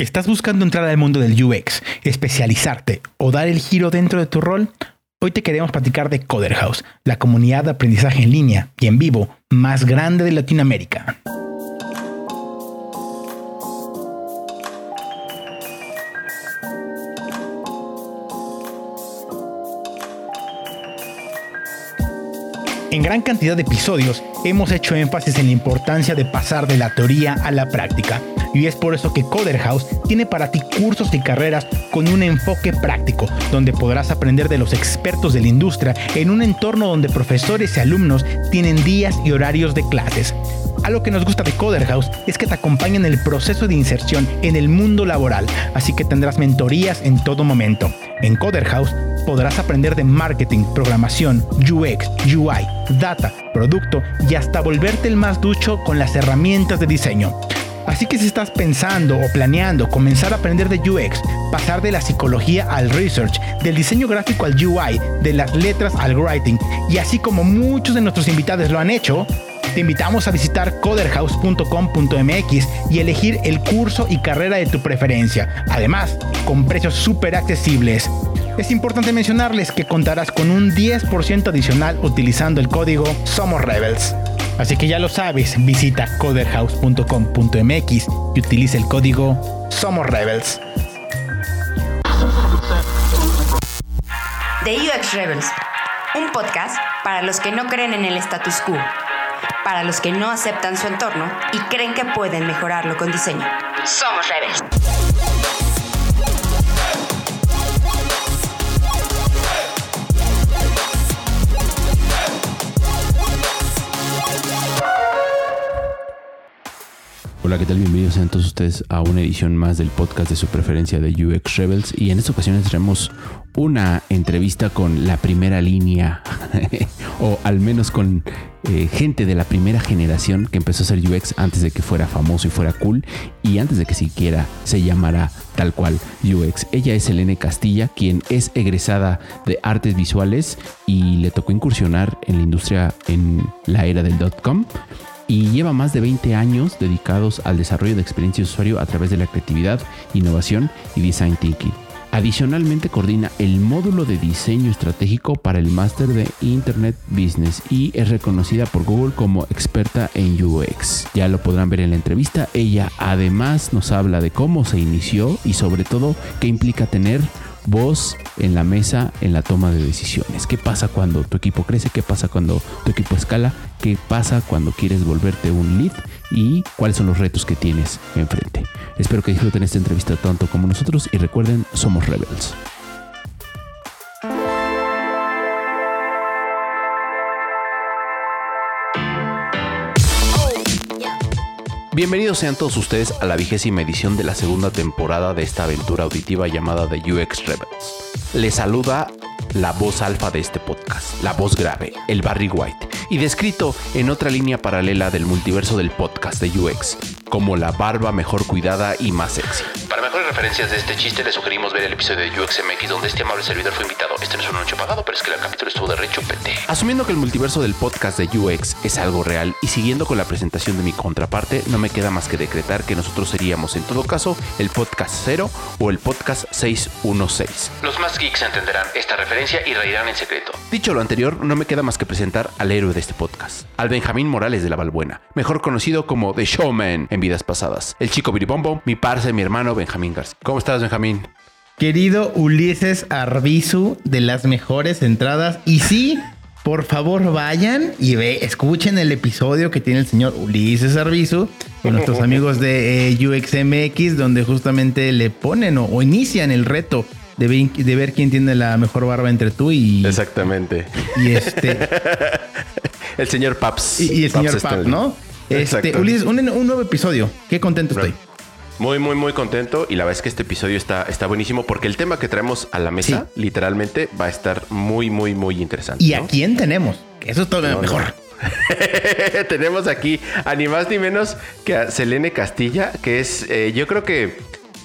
¿Estás buscando entrar al mundo del UX, especializarte o dar el giro dentro de tu rol? Hoy te queremos platicar de Coder House, la comunidad de aprendizaje en línea y en vivo más grande de Latinoamérica. En gran cantidad de episodios hemos hecho énfasis en la importancia de pasar de la teoría a la práctica. Y es por eso que Coder House tiene para ti cursos y carreras con un enfoque práctico, donde podrás aprender de los expertos de la industria en un entorno donde profesores y alumnos tienen días y horarios de clases. Algo que nos gusta de Coder House es que te acompaña en el proceso de inserción en el mundo laboral, así que tendrás mentorías en todo momento. En Coder House podrás aprender de marketing, programación, UX, UI, data, producto y hasta volverte el más ducho con las herramientas de diseño. Así que si estás pensando o planeando comenzar a aprender de UX, pasar de la psicología al research, del diseño gráfico al UI, de las letras al writing, y así como muchos de nuestros invitados lo han hecho, te invitamos a visitar coderhouse.com.mx y elegir el curso y carrera de tu preferencia, además con precios súper accesibles. Es importante mencionarles que contarás con un 10% adicional utilizando el código Somos Rebels. Así que ya lo sabes, visita coderhouse.com.mx y utiliza el código Somos Rebels. The UX Rebels, un podcast para los que no creen en el status quo para los que no aceptan su entorno y creen que pueden mejorarlo con diseño. Somos Rebels. Hola, ¿qué tal? Bienvenidos a todos ustedes a una edición más del podcast de su preferencia de UX Rebels. Y en esta ocasión tenemos una entrevista con la primera línea, o al menos con eh, gente de la primera generación que empezó a hacer UX antes de que fuera famoso y fuera cool, y antes de que siquiera se llamara tal cual UX. Ella es Elene Castilla, quien es egresada de artes visuales y le tocó incursionar en la industria en la era del dot com y lleva más de 20 años dedicados al desarrollo de experiencia de usuario a través de la creatividad, innovación y design thinking. Adicionalmente coordina el módulo de diseño estratégico para el máster de Internet Business y es reconocida por Google como experta en UX. Ya lo podrán ver en la entrevista. Ella además nos habla de cómo se inició y sobre todo qué implica tener voz en la mesa en la toma de decisiones. ¿Qué pasa cuando tu equipo crece? ¿Qué pasa cuando tu equipo escala? ¿Qué pasa cuando quieres volverte un lead? ¿Y cuáles son los retos que tienes enfrente? Espero que disfruten esta entrevista tanto como nosotros y recuerden, somos Rebels. Bienvenidos sean todos ustedes a la vigésima edición de la segunda temporada de esta aventura auditiva llamada The UX Rebels. Les saluda la voz alfa de este podcast, la voz grave, el Barry White, y descrito en otra línea paralela del multiverso del podcast de UX, como la barba mejor cuidada y más sexy. Para mejores referencias de este chiste, le sugerimos ver el episodio de UXMX donde este amable servidor fue invitado. Este no es un anuncio pagado, pero es que el capítulo estuvo de rechupete. Asumiendo que el multiverso del podcast de UX es algo real y siguiendo con la presentación de mi contraparte, no me queda más que decretar que nosotros seríamos en todo caso el podcast 0 o el podcast 616. Los más geeks entenderán esta referencia y reirán en secreto. Dicho lo anterior, no me queda más que presentar al héroe de este podcast, al Benjamín Morales de la Balbuena, mejor conocido como The Showman en vidas pasadas. El chico biribombo, mi parce, mi hermano Benjamín García. ¿Cómo estás, Benjamín? Querido Ulises Arbizu, de las mejores entradas. Y sí, por favor vayan y ve, escuchen el episodio que tiene el señor Ulises Arbizu con nuestros amigos de eh, UXMX, donde justamente le ponen o, inician el reto de, de, ver quién tiene la mejor barba entre tú y. Exactamente. Y este. el señor Paps. Y, el señor Paps, ¿no? Este, Ulises, un, nuevo episodio. Qué contento estoy. Muy, muy, muy contento. Y la verdad es que este episodio está, está buenísimo porque el tema que traemos a la mesa, literalmente, va a estar muy, muy, muy interesante. ¿Y a quién tenemos? Eso es todo lo mejor. tenemos aquí a ni más ni menos que a Selene Castilla, que es, eh, yo creo que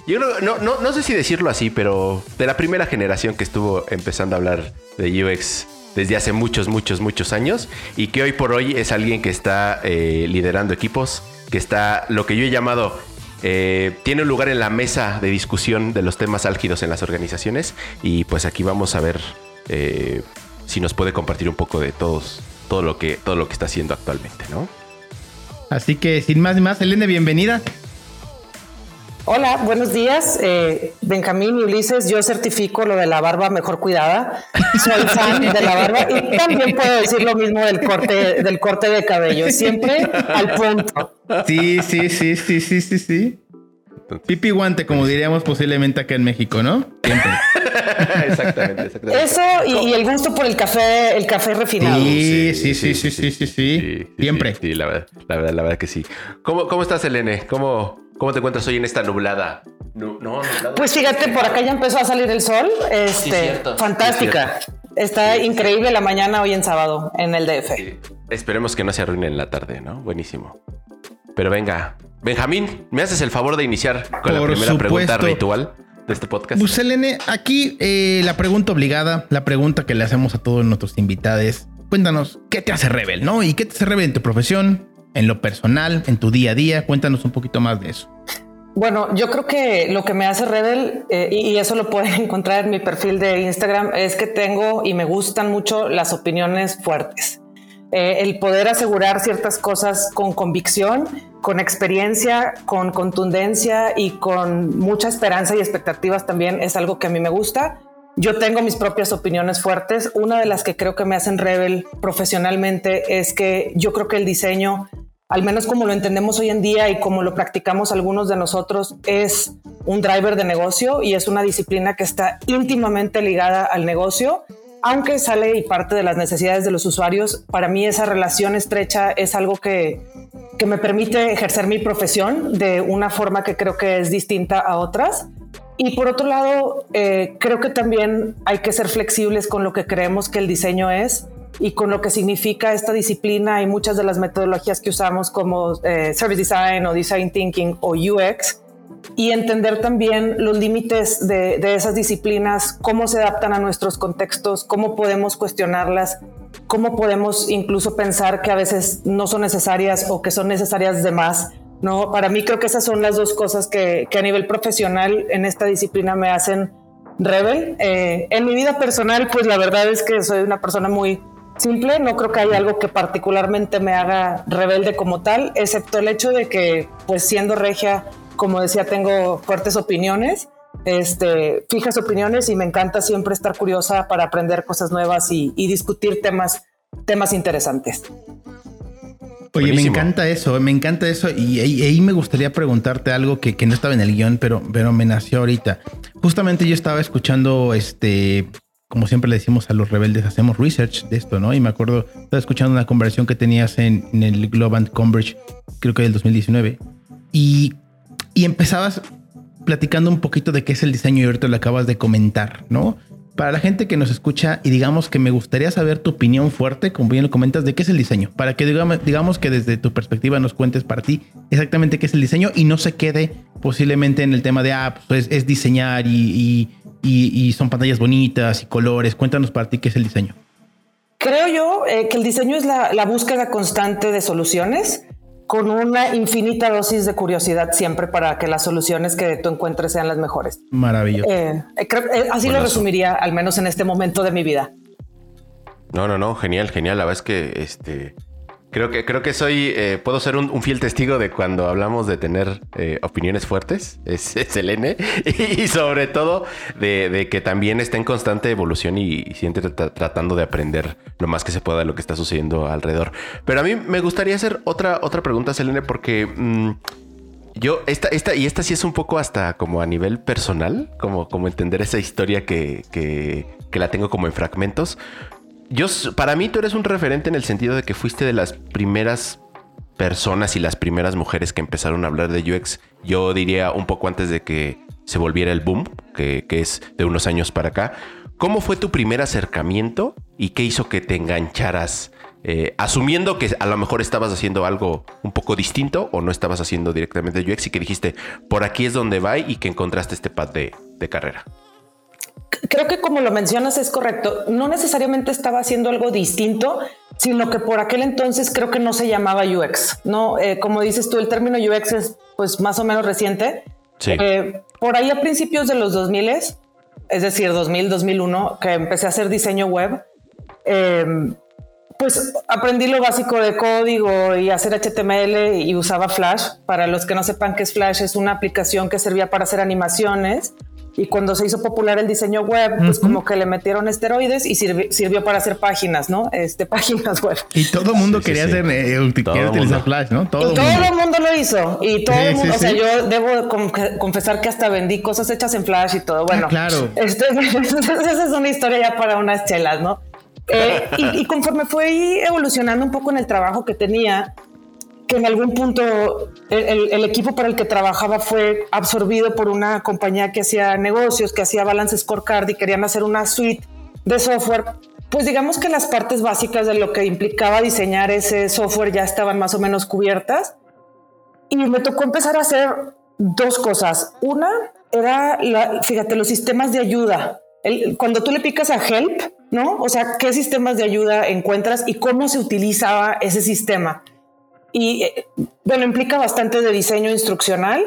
yo creo, no, no, no sé si decirlo así, pero de la primera generación que estuvo empezando a hablar de UX desde hace muchos, muchos, muchos años y que hoy por hoy es alguien que está eh, liderando equipos, que está lo que yo he llamado eh, tiene lugar en la mesa de discusión de los temas álgidos en las organizaciones y pues aquí vamos a ver eh, si nos puede compartir un poco de todos, todo lo que, todo lo que está haciendo actualmente, ¿no? Así que sin más ni más, bienvenida. Hola, buenos días. Eh, Benjamín y Ulises, yo certifico lo de la barba mejor cuidada. Soy fan de la barba y también puedo decir lo mismo del corte, del corte de cabello. Siempre al punto. Sí, sí, sí, sí, sí, sí, sí. Pipi guante, como diríamos posiblemente acá en México, ¿no? Siempre. exactamente, exactamente. Eso y, el gusto por el café, el café refinado. Sí, sí, sí, sí, sí, sí, sí. Siempre. Sí, la verdad, la verdad, la verdad que sí. ¿Cómo, cómo estás, Elene? ¿Cómo, ¿Cómo te encuentras hoy en esta nublada? No, no, Pues fíjate, por acá ya empezó a salir el sol. Este, fantástica. Está increíble la mañana hoy en sábado en el DF. Esperemos que no se arruine en la tarde, ¿no? Buenísimo. Pero venga, Benjamín, ¿me haces el favor de iniciar con la primera pregunta ritual de este podcast? Pues aquí eh, la pregunta obligada, la pregunta que le hacemos a todos nuestros invitados. Cuéntanos, ¿qué te hace rebel, no? ¿Y qué te hace rebel en tu profesión, en lo personal, en tu día a día? Cuéntanos un poquito más de eso. Bueno, yo creo que lo que me hace rebel, eh, y, eso lo pueden encontrar en mi perfil de Instagram, es que tengo y me gustan mucho las opiniones fuertes. Eh, el poder asegurar ciertas cosas con convicción, con experiencia, con contundencia y con mucha esperanza y expectativas también es algo que a mí me gusta. Yo tengo mis propias opiniones fuertes. Una de las que creo que me hacen rebel profesionalmente es que yo creo que el diseño al menos como lo entendemos hoy en día y como lo practicamos algunos de nosotros, es un driver de negocio y es una disciplina que está íntimamente ligada al negocio. Aunque sale y parte de las necesidades de los usuarios, para mí esa relación estrecha es algo que, que me permite ejercer mi profesión de una forma que creo que es distinta a otras. Y por otro lado, eh, creo que también hay que ser flexibles con lo que creemos que el diseño es y con lo que significa esta disciplina y muchas de las metodologías que usamos como eh, Service Design o Design Thinking o UX y entender también los límites de, de, esas disciplinas, cómo se adaptan a nuestros contextos, cómo podemos cuestionarlas, cómo podemos incluso pensar que a veces no son necesarias o que son necesarias de más. No, para mí creo que esas son las dos cosas que, a nivel profesional en esta disciplina me hacen rebel. Eh, en mi vida personal, pues la verdad es que soy una persona muy simple, no creo que haya algo que particularmente me haga rebelde como tal, excepto el hecho de que, pues siendo regia, como decía, tengo fuertes opiniones, este, fijas opiniones y me encanta siempre estar curiosa para aprender cosas nuevas y, discutir temas, temas interesantes. Oye, me encanta eso, me encanta eso. Y, ahí me gustaría preguntarte algo que, que, no estaba en el guion, pero, pero me nació ahorita. Justamente yo estaba escuchando este como siempre le decimos a los rebeldes, hacemos research de esto, ¿no? Y me acuerdo, estaba escuchando una conversación que tenías en, el Global Converge, creo que del 2019, y, y empezabas platicando un poquito de qué es el diseño y ahorita lo acabas de comentar, ¿no? Para la gente que nos escucha y digamos que me gustaría saber tu opinión fuerte, como bien lo comentas, de qué es el diseño, para que digamos, que desde tu perspectiva nos cuentes para ti exactamente qué es el diseño y no se quede posiblemente en el tema de, ah, pues es, diseñar y y, son pantallas bonitas y colores. Cuéntanos para ti qué es el diseño. Creo yo eh, que el diseño es la, búsqueda constante de soluciones con una infinita dosis de curiosidad siempre para que las soluciones que tú encuentres sean las mejores. Maravilloso. Eh, eh, así lo resumiría, al menos en este momento de mi vida. No, no, no, genial, genial. La verdad es que este Creo que, creo que soy, eh, puedo ser un, fiel testigo de cuando hablamos de tener eh, opiniones fuertes, es, es y, sobre todo de, que también está en constante evolución y, siempre tratando de aprender lo más que se pueda de lo que está sucediendo alrededor. Pero a mí me gustaría hacer otra, otra pregunta, Selene, porque mm, yo, esta, esta, y esta sí es un poco hasta como a nivel personal, como, como entender esa historia que, que, que la tengo como en fragmentos yo, para mí tú eres un referente en el sentido de que fuiste de las primeras personas y las primeras mujeres que empezaron a hablar de UX. Yo diría un poco antes de que se volviera el boom, que, es de unos años para acá. ¿Cómo fue tu primer acercamiento y qué hizo que te engancharas? Eh, asumiendo que a lo mejor estabas haciendo algo un poco distinto o no estabas haciendo directamente UX y que dijiste, por aquí es donde va y que encontraste este pad de carrera. Creo que como lo mencionas es correcto. No necesariamente estaba haciendo algo distinto, sino que por aquel entonces creo que no se llamaba UX, ¿no? Eh, como dices tú, el término UX es pues más o menos reciente. Eh, por ahí a principios de los 2000, es decir, 2000, 2001, que empecé a hacer diseño web, em, pues aprendí lo básico de código y hacer HTML y usaba Flash. Para los que no sepan qué es Flash, es una aplicación que servía para hacer animaciones y cuando se hizo popular el diseño web, pues como que le metieron esteroides y sirvió para hacer páginas, ¿no? Este, páginas web. Y todo el mundo quería hacer, eh, utilizar Flash, ¿no? Todo, y todo el mundo lo hizo. Y todo el mundo, o sea, yo debo confesar que hasta vendí cosas hechas en Flash y todo. Ah, bueno, claro. Este, esa es una historia ya para unas chelas, ¿no? Eh, y, y, conforme fue evolucionando un poco en el trabajo que tenía, que en algún punto el, equipo para el que trabajaba fue absorbido por una compañía que hacía negocios, que hacía balance scorecard y querían hacer una suite de software. Pues digamos que las partes básicas de lo que implicaba diseñar ese software ya estaban más o menos cubiertas. Y me tocó empezar a hacer dos cosas. Una era, fíjate, los sistemas de ayuda. cuando tú le picas a Help, ¿no? O sea, ¿qué sistemas de ayuda encuentras y cómo se utilizaba ese sistema? Y eh, bueno, implica bastante de diseño instruccional,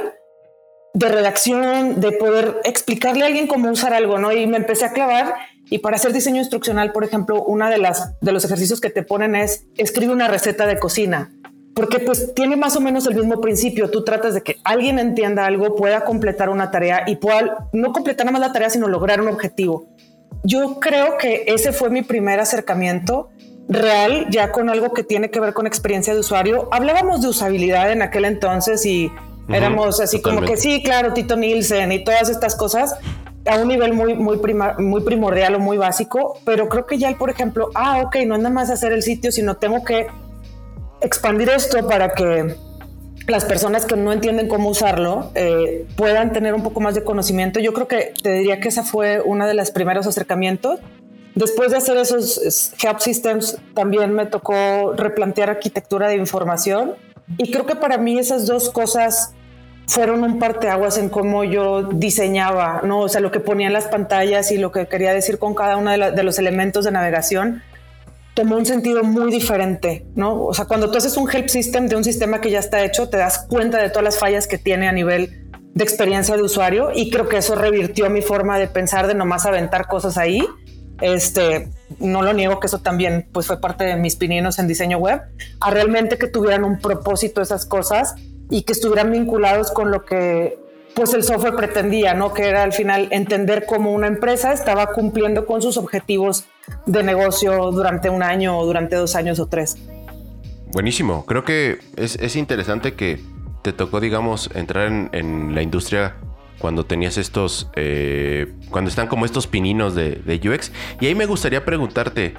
de redacción, de poder explicarle a alguien cómo usar algo, ¿no? Y me empecé a clavar y para hacer diseño instruccional, por ejemplo, una de las de los ejercicios que te ponen es escribe una receta de cocina, porque pues tiene más o menos el mismo principio. Tú tratas de que alguien entienda algo, pueda completar una tarea y pueda no completar nada más la tarea, sino lograr un objetivo. Yo creo que ese fue mi primer acercamiento real, ya con algo que tiene que ver con experiencia de usuario. Hablábamos de usabilidad en aquel entonces y éramos así como que sí, claro, Tito Nielsen y todas estas cosas a un nivel muy, muy, muy primordial o muy básico, pero creo que ya, por ejemplo, ah, ok, no es nada más hacer el sitio, sino tengo que expandir esto para que las personas que no entienden cómo usarlo eh, puedan tener un poco más de conocimiento. Yo creo que te diría que esa fue una de los primeros acercamientos. Después de hacer esos help systems, también me tocó replantear arquitectura de información y creo que para mí esas dos cosas fueron un parteaguas en cómo yo diseñaba, ¿no? O sea, lo que ponía en las pantallas y lo que quería decir con cada uno de, los elementos de navegación tomó un sentido muy diferente, ¿no? O sea, cuando tú haces un help system de un sistema que ya está hecho, te das cuenta de todas las fallas que tiene a nivel de experiencia de usuario y creo que eso revirtió mi forma de pensar de nomás aventar cosas ahí este, no lo niego que eso también pues fue parte de mis pininos en diseño web, a realmente que tuvieran un propósito esas cosas y que estuvieran vinculados con lo que pues el software pretendía, ¿no? Que era al final entender cómo una empresa estaba cumpliendo con sus objetivos de negocio durante un año o durante dos años o tres. Buenísimo. Creo que es, interesante que te tocó, digamos, entrar en la industria cuando tenías estos, eh, cuando están como estos pininos de, UX. Y ahí me gustaría preguntarte,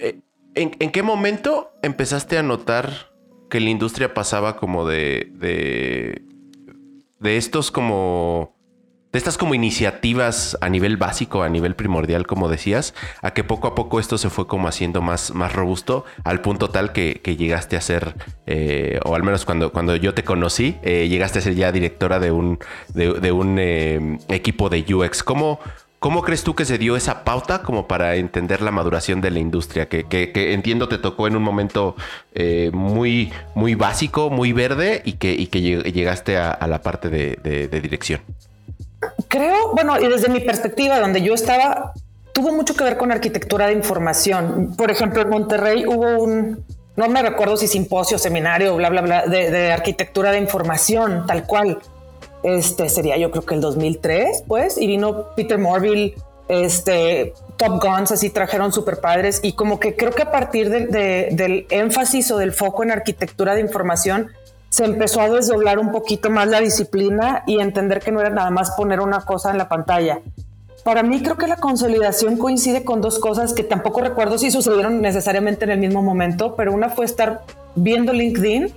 eh, ¿en, qué momento empezaste a notar que la industria pasaba como de, de, de estos como estas como iniciativas a nivel básico, a nivel primordial, como decías, a que poco a poco esto se fue como haciendo más, más robusto al punto tal que, llegaste a ser, eh, o al menos cuando, cuando yo te conocí, eh, llegaste a ser ya directora de un, de, un eh, equipo de UX. ¿Cómo, ¿Cómo crees tú que se dio esa pauta como para entender la maduración de la industria? Que, entiendo te tocó en un momento muy, muy básico, muy verde y que, que llegaste a, la parte de dirección. Creo, bueno, y desde mi perspectiva, donde yo estaba, tuvo mucho que ver con arquitectura de información. Por ejemplo, en Monterrey hubo un, no me recuerdo si simposio, seminario, bla, bla, bla, de, arquitectura de información, tal cual. Este sería yo creo que el 2003, pues, y vino Peter Morville, este, Top Guns, así trajeron super padres y como que creo que a partir del énfasis o del foco en arquitectura de información, se empezó a desdoblar un poquito más la disciplina y entender que no era nada más poner una cosa en la pantalla. Para mí creo que la consolidación coincide con dos cosas que tampoco recuerdo si sucedieron necesariamente en el mismo momento, pero una fue estar viendo LinkedIn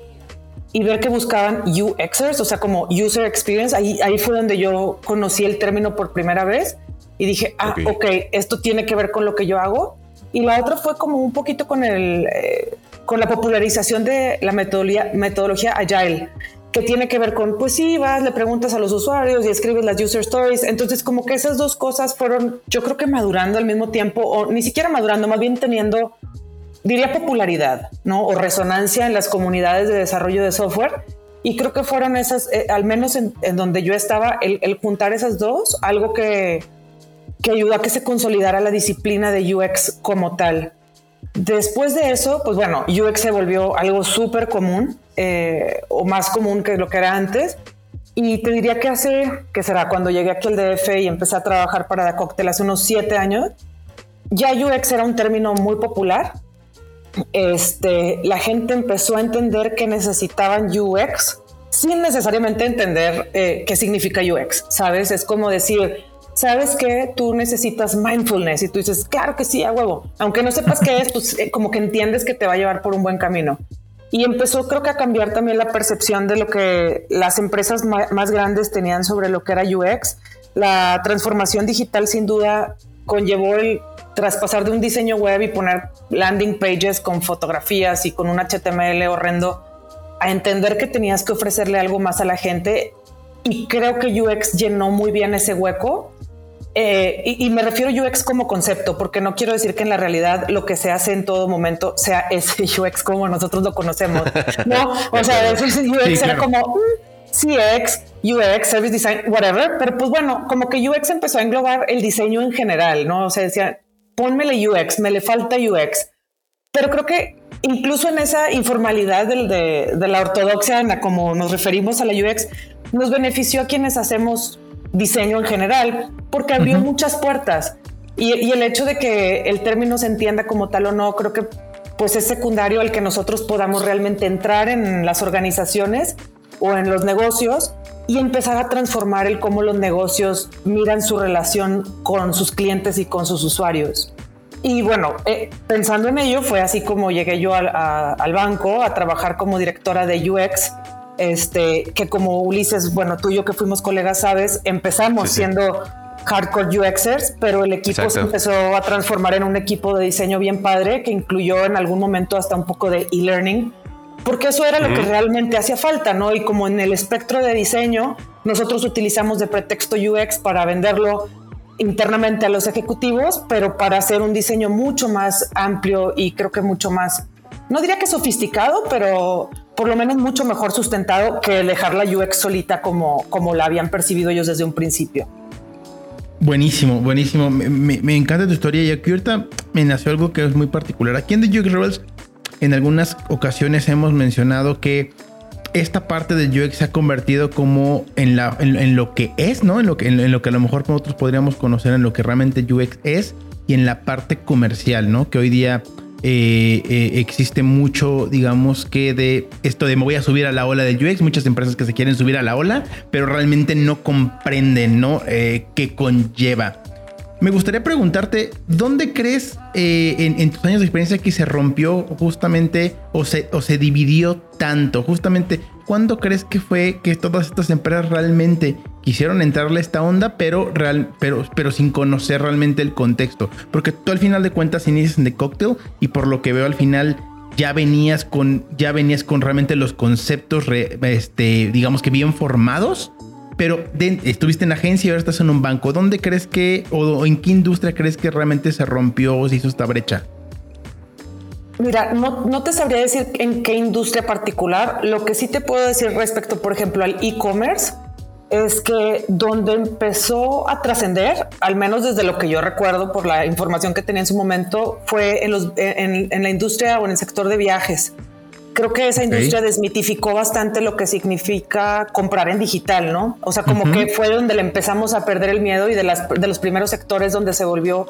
y ver que buscaban UXers, o sea, como User Experience. Ahí, ahí fue donde yo conocí el término por primera vez y dije, ah, ok, esto tiene que ver con lo que yo hago. Y la otra fue como un poquito con el... Eh, con la popularización de la metodología, metodología Agile, que tiene que ver con, pues sí, vas, le preguntas a los usuarios y escribes las user stories. Entonces, como que esas dos cosas fueron, yo creo que madurando al mismo tiempo, o ni siquiera madurando, más bien teniendo diría popularidad, ¿no? O resonancia en las comunidades de desarrollo de software. Y creo que fueron esas, eh, al menos en, donde yo estaba, el, el, juntar esas dos, algo que, que ayudó a que se consolidara la disciplina de UX como tal. Después de eso, pues bueno, UX se volvió algo súper común eh, o más común que lo que era antes. Y te diría que hace, que será cuando llegué aquí al DF y empecé a trabajar para The Cocktail hace unos siete años, ya UX era un término muy popular. Este, la gente empezó a entender que necesitaban UX sin necesariamente entender eh, qué significa UX, ¿sabes? Es como decir, sabes que tú necesitas mindfulness y tú dices, claro que sí, a huevo. Aunque no sepas qué es, pues eh, como que entiendes que te va a llevar por un buen camino. Y empezó creo que a cambiar también la percepción de lo que las empresas más grandes tenían sobre lo que era UX. La transformación digital sin duda conllevó el traspasar de un diseño web y poner landing pages con fotografías y con un HTML horrendo a entender que tenías que ofrecerle algo más a la gente y creo que UX llenó muy bien ese hueco eh, y, me refiero a UX como concepto, porque no quiero decir que en la realidad lo que se hace en todo momento sea ese UX como nosotros lo conocemos. No, o sea, ese UX era como mm, CX, UX, Service Design, whatever. Pero pues bueno, como que UX empezó a englobar el diseño en general, ¿no? O sea, decía, pónmele UX, me le falta UX. Pero creo que incluso en esa informalidad de, de la ortodoxia en la como nos referimos a la UX, nos benefició a quienes hacemos diseño en general, porque abrió muchas puertas. Y, el hecho de que el término se entienda como tal o no, creo que pues es secundario el que nosotros podamos realmente entrar en las organizaciones o en los negocios y empezar a transformar el cómo los negocios miran su relación con sus clientes y con sus usuarios. Y bueno, eh, pensando en ello, fue así como llegué yo al banco a trabajar como directora de UX este, que como Ulises, bueno, tú y yo que fuimos colegas, sabes, empezamos siendo hardcore UXers, pero el equipo se empezó a transformar en un equipo de diseño bien padre que incluyó en algún momento hasta un poco de e-learning, porque eso era lo que realmente hacía falta, ¿no? Y como en el espectro de diseño, nosotros utilizamos de pretexto UX para venderlo internamente a los ejecutivos, pero para hacer un diseño mucho más amplio y creo que mucho más, no diría que sofisticado, pero por lo menos mucho mejor sustentado que dejar la UX solita como, como la habían percibido ellos desde un principio. Buenísimo, buenísimo. Me, encanta tu historia y aquí ahorita me nació algo que es muy particular. Aquí en The UX Rebels en algunas ocasiones hemos mencionado que esta parte del UX se ha convertido como en, la, en, lo que es, ¿no? En lo que, en, lo que a lo mejor nosotros podríamos conocer en lo que realmente UX es y en la parte comercial, ¿no? Que hoy día eh, eh, existe mucho, digamos que de esto de me voy a subir a la ola del UX, muchas empresas que se quieren subir a la ola, pero realmente no comprenden, ¿no? Eh, qué conlleva. Me gustaría preguntarte, ¿dónde crees en, tus años de experiencia que se rompió justamente o se, o se dividió tanto? Justamente, ¿cuándo crees que fue que todas estas empresas realmente quisieron entrarle a esta onda, pero, real, pero, pero sin conocer realmente el contexto. Porque tú al final de cuentas inicias en The Cocktail y por lo que veo al final ya venías con, ya venías con realmente los conceptos, este, digamos que bien formados. Pero estuviste en agencia y ahora estás en un banco. ¿Dónde crees que, o en qué industria crees que realmente se rompió o se hizo esta brecha? Mira, no, no, te sabría decir en qué industria particular. Lo que sí te puedo decir respecto, por ejemplo, al e-commerce, es que donde empezó a trascender, al menos desde lo que yo recuerdo por la información que tenía en su momento, fue en, la industria o en el sector de viajes. Creo que esa industria desmitificó bastante lo que significa comprar en digital, ¿no? O sea, como que fue donde le empezamos a perder el miedo y de, las, de los primeros sectores donde se volvió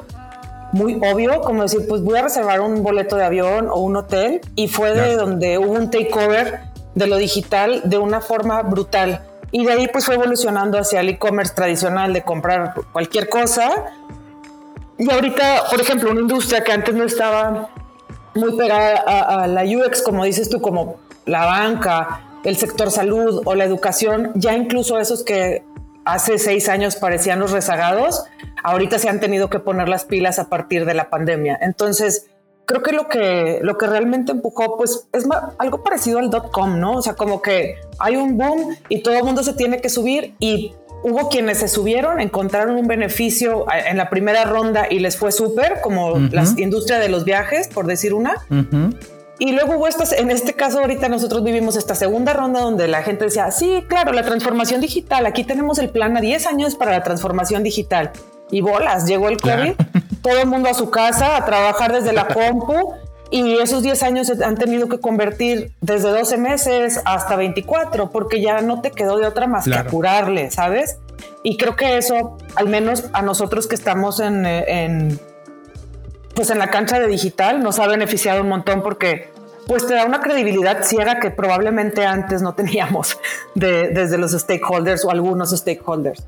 muy obvo, como decir, pues voy a reservar un boleto de avión o un hotel y fue de donde hubo un takeover de lo digital de una forma brutal y de ahí pues fue evolucionando hacia el e-commerce tradicional de comprar cualquier cosa. Y ahorita, por ejemplo, una industria que antes no estaba muy pegada a, la UX, como dices tú, como la banca, el sector salud o la educación, ya incluso esos que hace seis años parecían los rezagados, ahorita se han tenido que poner las pilas a partir de la pandemia. Entonces, creo que lo que, lo que realmente empujó, pues es algo parecido al dot com, ¿no? O sea, como que hay un boom y todo el mundo se tiene que subir y hubo quienes se subieron, encontraron un beneficio en la primera ronda y les fue súper, como la industria de los viajes, por decir una. Y luego hubo estas, en este caso ahorita nosotros vivimos esta segunda ronda donde la gente decía, sí, claro, la transformación digital, aquí tenemos el plan a 10 años para la transformación digital. Y bolas, llegó el COVID, todo el mundo a su casa a trabajar desde la compu y esos 10 años han tenido que convertir desde 12 meses hasta 24 porque ya no te quedó de otra más que curarle, ¿sabes? Y creo que eso, al menos a nosotros que estamos en, en, pues en la cancha de digital, nos ha beneficiado un montón porque pues te da una credibilidad ciega que probablemente antes no teníamos desde los stakeholders o algunos stakeholders.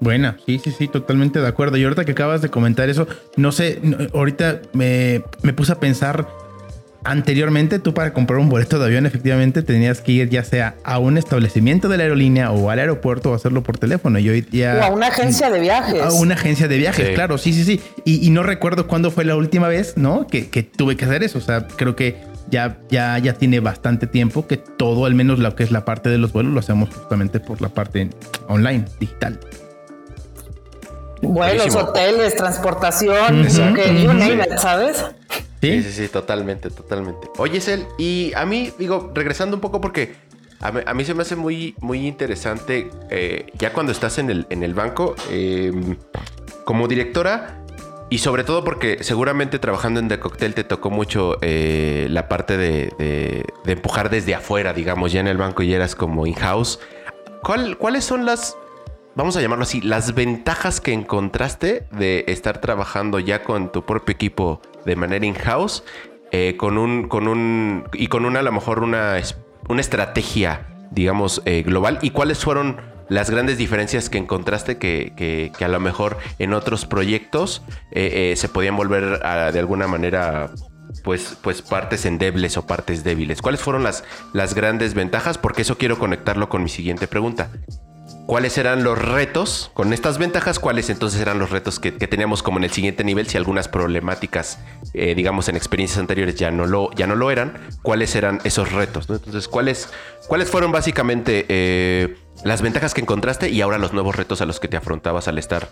Buena, sí, sí, sí, totalmente de acuerdo. Y ahorita que acabas de comentar eso, no sé, ahorita me, me, puse a pensar, anteriormente tú para comprar un boleto de avión efectivamente tenías que ir ya sea a un establecimiento de la aerolínea o al aeropuerto o hacerlo por teléfono. Y ya, o a una agencia de viajes. A una agencia de viajes, claro, sí, sí, sí. Y, no recuerdo cuándo fue la última vez, ¿no? Que, que tuve que hacer eso. O sea, creo que ya, ya, ya tiene bastante tiempo que todo, al menos lo que es la parte de los vuelos, lo hacemos justamente por la parte online, digital. Vuelos, hoteles, transportación, ¿sabes? ¿Sí? ¿Sí? sí, totalmente, totalmente. Oye, Sel, y a mí, digo, regresando un poco porque a mí, se me hace muy, muy interesante, eh, ya cuando estás en el, en el banco, em, como directora, y sobre todo porque seguramente trabajando en The Cocktail te tocó mucho eh, la parte de, de, empujar desde afuera, digamos, ya en el banco y eras como in-house. ¿Cuál, ¿Cuáles son las vamos a llamarlo así, las ventajas que encontraste de estar trabajando ya con tu propio equipo de manera in-house, eh, con un, con un, y con una, a lo mejor una, una estrategia, digamos, eh, global, y cuáles fueron las grandes diferencias que encontraste que, a lo mejor en otros proyectos eh, se podían volver de alguna manera pues, pues partes endebles o partes débiles. ¿Cuáles fueron las, las grandes ventajas? Porque eso quiero conectarlo con mi siguiente pregunta cuáles eran los retos con estas ventajas, cuáles entonces eran los retos que, teníamos como en el siguiente nivel, si algunas problemáticas, eh, digamos, en experiencias anteriores ya no lo, ya no lo eran, cuáles eran esos retos, Entonces, ¿cuáles, cuáles fueron básicamente eh, las ventajas que encontraste y ahora los nuevos retos a los que te afrontabas al estar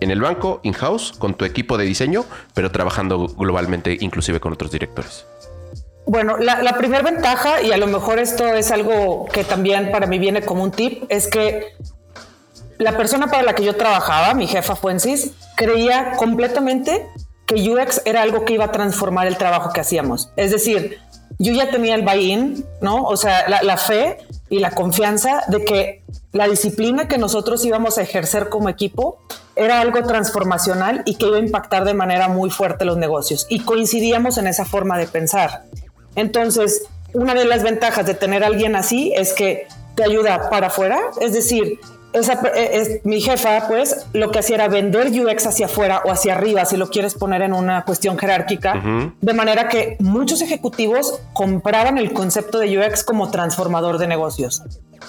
en el banco, in-house, con tu equipo de diseño, pero trabajando globalmente, inclusive con otros directores? Bueno, la, la primera ventaja, y a lo mejor esto es algo que también para mí viene como un tip, es que la persona para la que yo trabajaba, mi jefa Fuensis, creía completamente que UX era algo que iba a transformar el trabajo que hacíamos. Es decir, yo ya tenía el buy-in, ¿no? O sea, la, fe y la confianza de que la disciplina que nosotros íbamos a ejercer como equipo era algo transformacional y que iba a impactar de manera muy fuerte los negocios. Y coincidíamos en esa forma de pensar. Entonces, una de las ventajas de tener a alguien así es que te ayuda para afuera, es decir, esa, eh, es, mi jefa, pues, lo que hacía era vender UX hacia afuera o hacia arriba, si lo quieres poner en una cuestión jerárquica, de manera que muchos ejecutivos compraban el concepto de UX como transformador de negocios.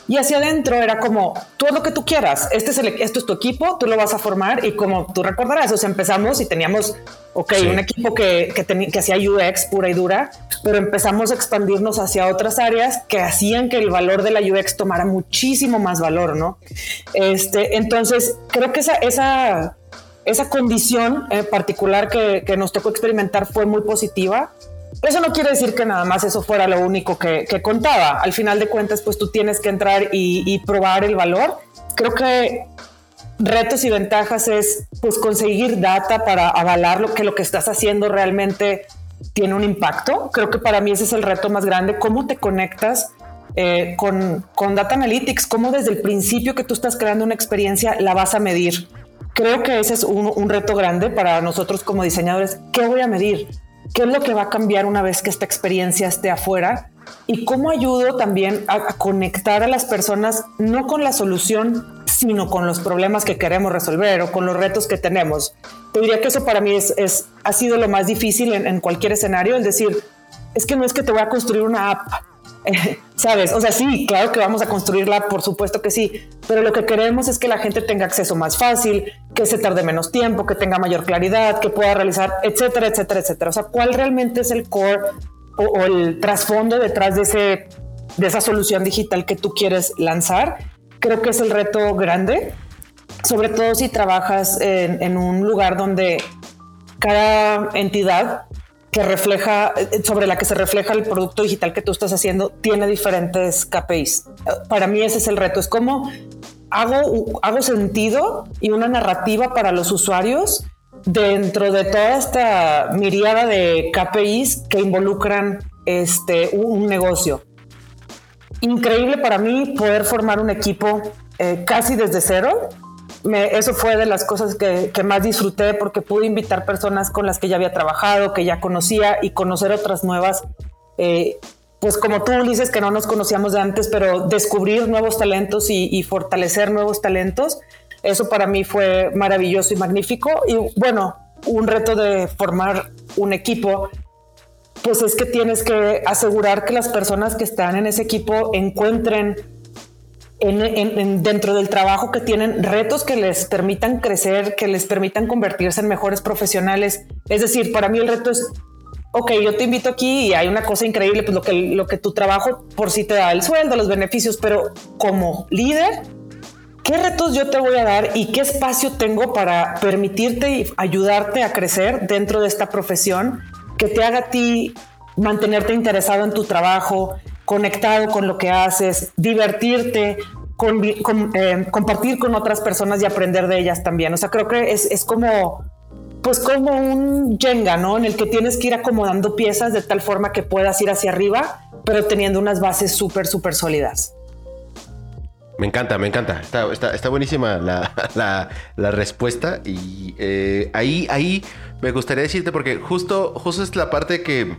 Y hacia adentro era como, todo lo que tú quieras, este es esto es tu equipo, tú lo vas a formar y como tú recordarás, o sea, empezamos y teníamos, ok, un equipo que, que, que hacía UX pura y dura, pero empezamos a expandirnos hacia otras áreas que hacían que el valor de la UX tomara muchísimo más valor, ¿no? Este, entonces, creo que esa, esa, esa condición en particular que, que nos tocó experimentar fue muy positiva eso no quiere decir que nada más eso fuera lo único que, contaba. Al final de cuentas, pues tú tienes que entrar y, probar el valor. Creo que retos y ventajas es pues conseguir data para avalar lo que lo que estás haciendo realmente tiene un impacto. Creo que para mí ese es el reto más grande. ¿Cómo te conectas eh, con, con Data Analytics? ¿Cómo desde el principio que tú estás creando una experiencia la vas a medir? Creo que ese es un, un reto grande para nosotros como diseñadores. ¿Qué voy a medir? Qué es lo que va a cambiar una vez que esta experiencia esté afuera y cómo ayudo también a, conectar a las personas no con la solución, sino con los problemas que queremos resolver o con los retos que tenemos. Te diría que eso para mí es, ha sido lo más difícil en, en cualquier escenario, es decir, es que no es que te voy a construir una app ¿Sabes? O sea, sí, claro que vamos a construirla, por supuesto que sí, pero lo que queremos es que la gente tenga acceso más fácil, que se tarde menos tiempo, que tenga mayor claridad, que pueda realizar, etcétera, etcétera, etcétera. O sea, ¿cuál realmente es el core o, el trasfondo detrás de, ese, de esa solución digital que tú quieres lanzar? creo que es el reto grande, sobre todo si trabajas en, un lugar donde cada entidad que refleja, sobre la que se refleja el producto digital que tú estás haciendo, tiene diferentes KPIs. Para mí ese es el reto, es como hago, hago sentido y una narrativa para los usuarios dentro de toda esta miriada de KPIs que involucran este, un negocio increíble para mí poder formar un equipo eh, casi desde cero. Eso fue de las cosas que, más disfruté porque pude invitar personas con las que ya había trabajado, que ya conocía y conocer otras nuevas. Eh, pues como tú dices que no nos conocíamos de antes, pero descubrir nuevos talentos y, y fortalecer nuevos talentos, eso para mí fue maravilloso y magnífico. Y bueno, un reto de formar un equipo pues es que tienes que asegurar que las personas que están en ese equipo encuentren dentro del trabajo que tienen retos que les permitan crecer, que les permitan convertirse en mejores profesionales. Es decir, para mí el reto es, ok, yo te invito aquí y hay una cosa increíble, pues lo que, lo que tu trabajo por sí te da el sueldo, los beneficios, pero como líder, ¿qué retos yo te voy a dar y qué espacio tengo para permitirte y ayudarte a crecer dentro de esta profesión que te haga a ti mantenerte interesado en tu trabajo, conectado con lo que haces, divertirte, eh, compartir con otras personas y aprender de ellas también. O sea, creo que es, como, pues como un Jenga, ¿no? En el que tienes que ir acomodando piezas de tal forma que puedas ir hacia arriba, pero teniendo unas bases súper, súper sólidas. Me encanta, me encanta. Está, buenísima la, respuesta. Y eh, ahí, ahí me gustaría decirte, porque justo, justo es la parte que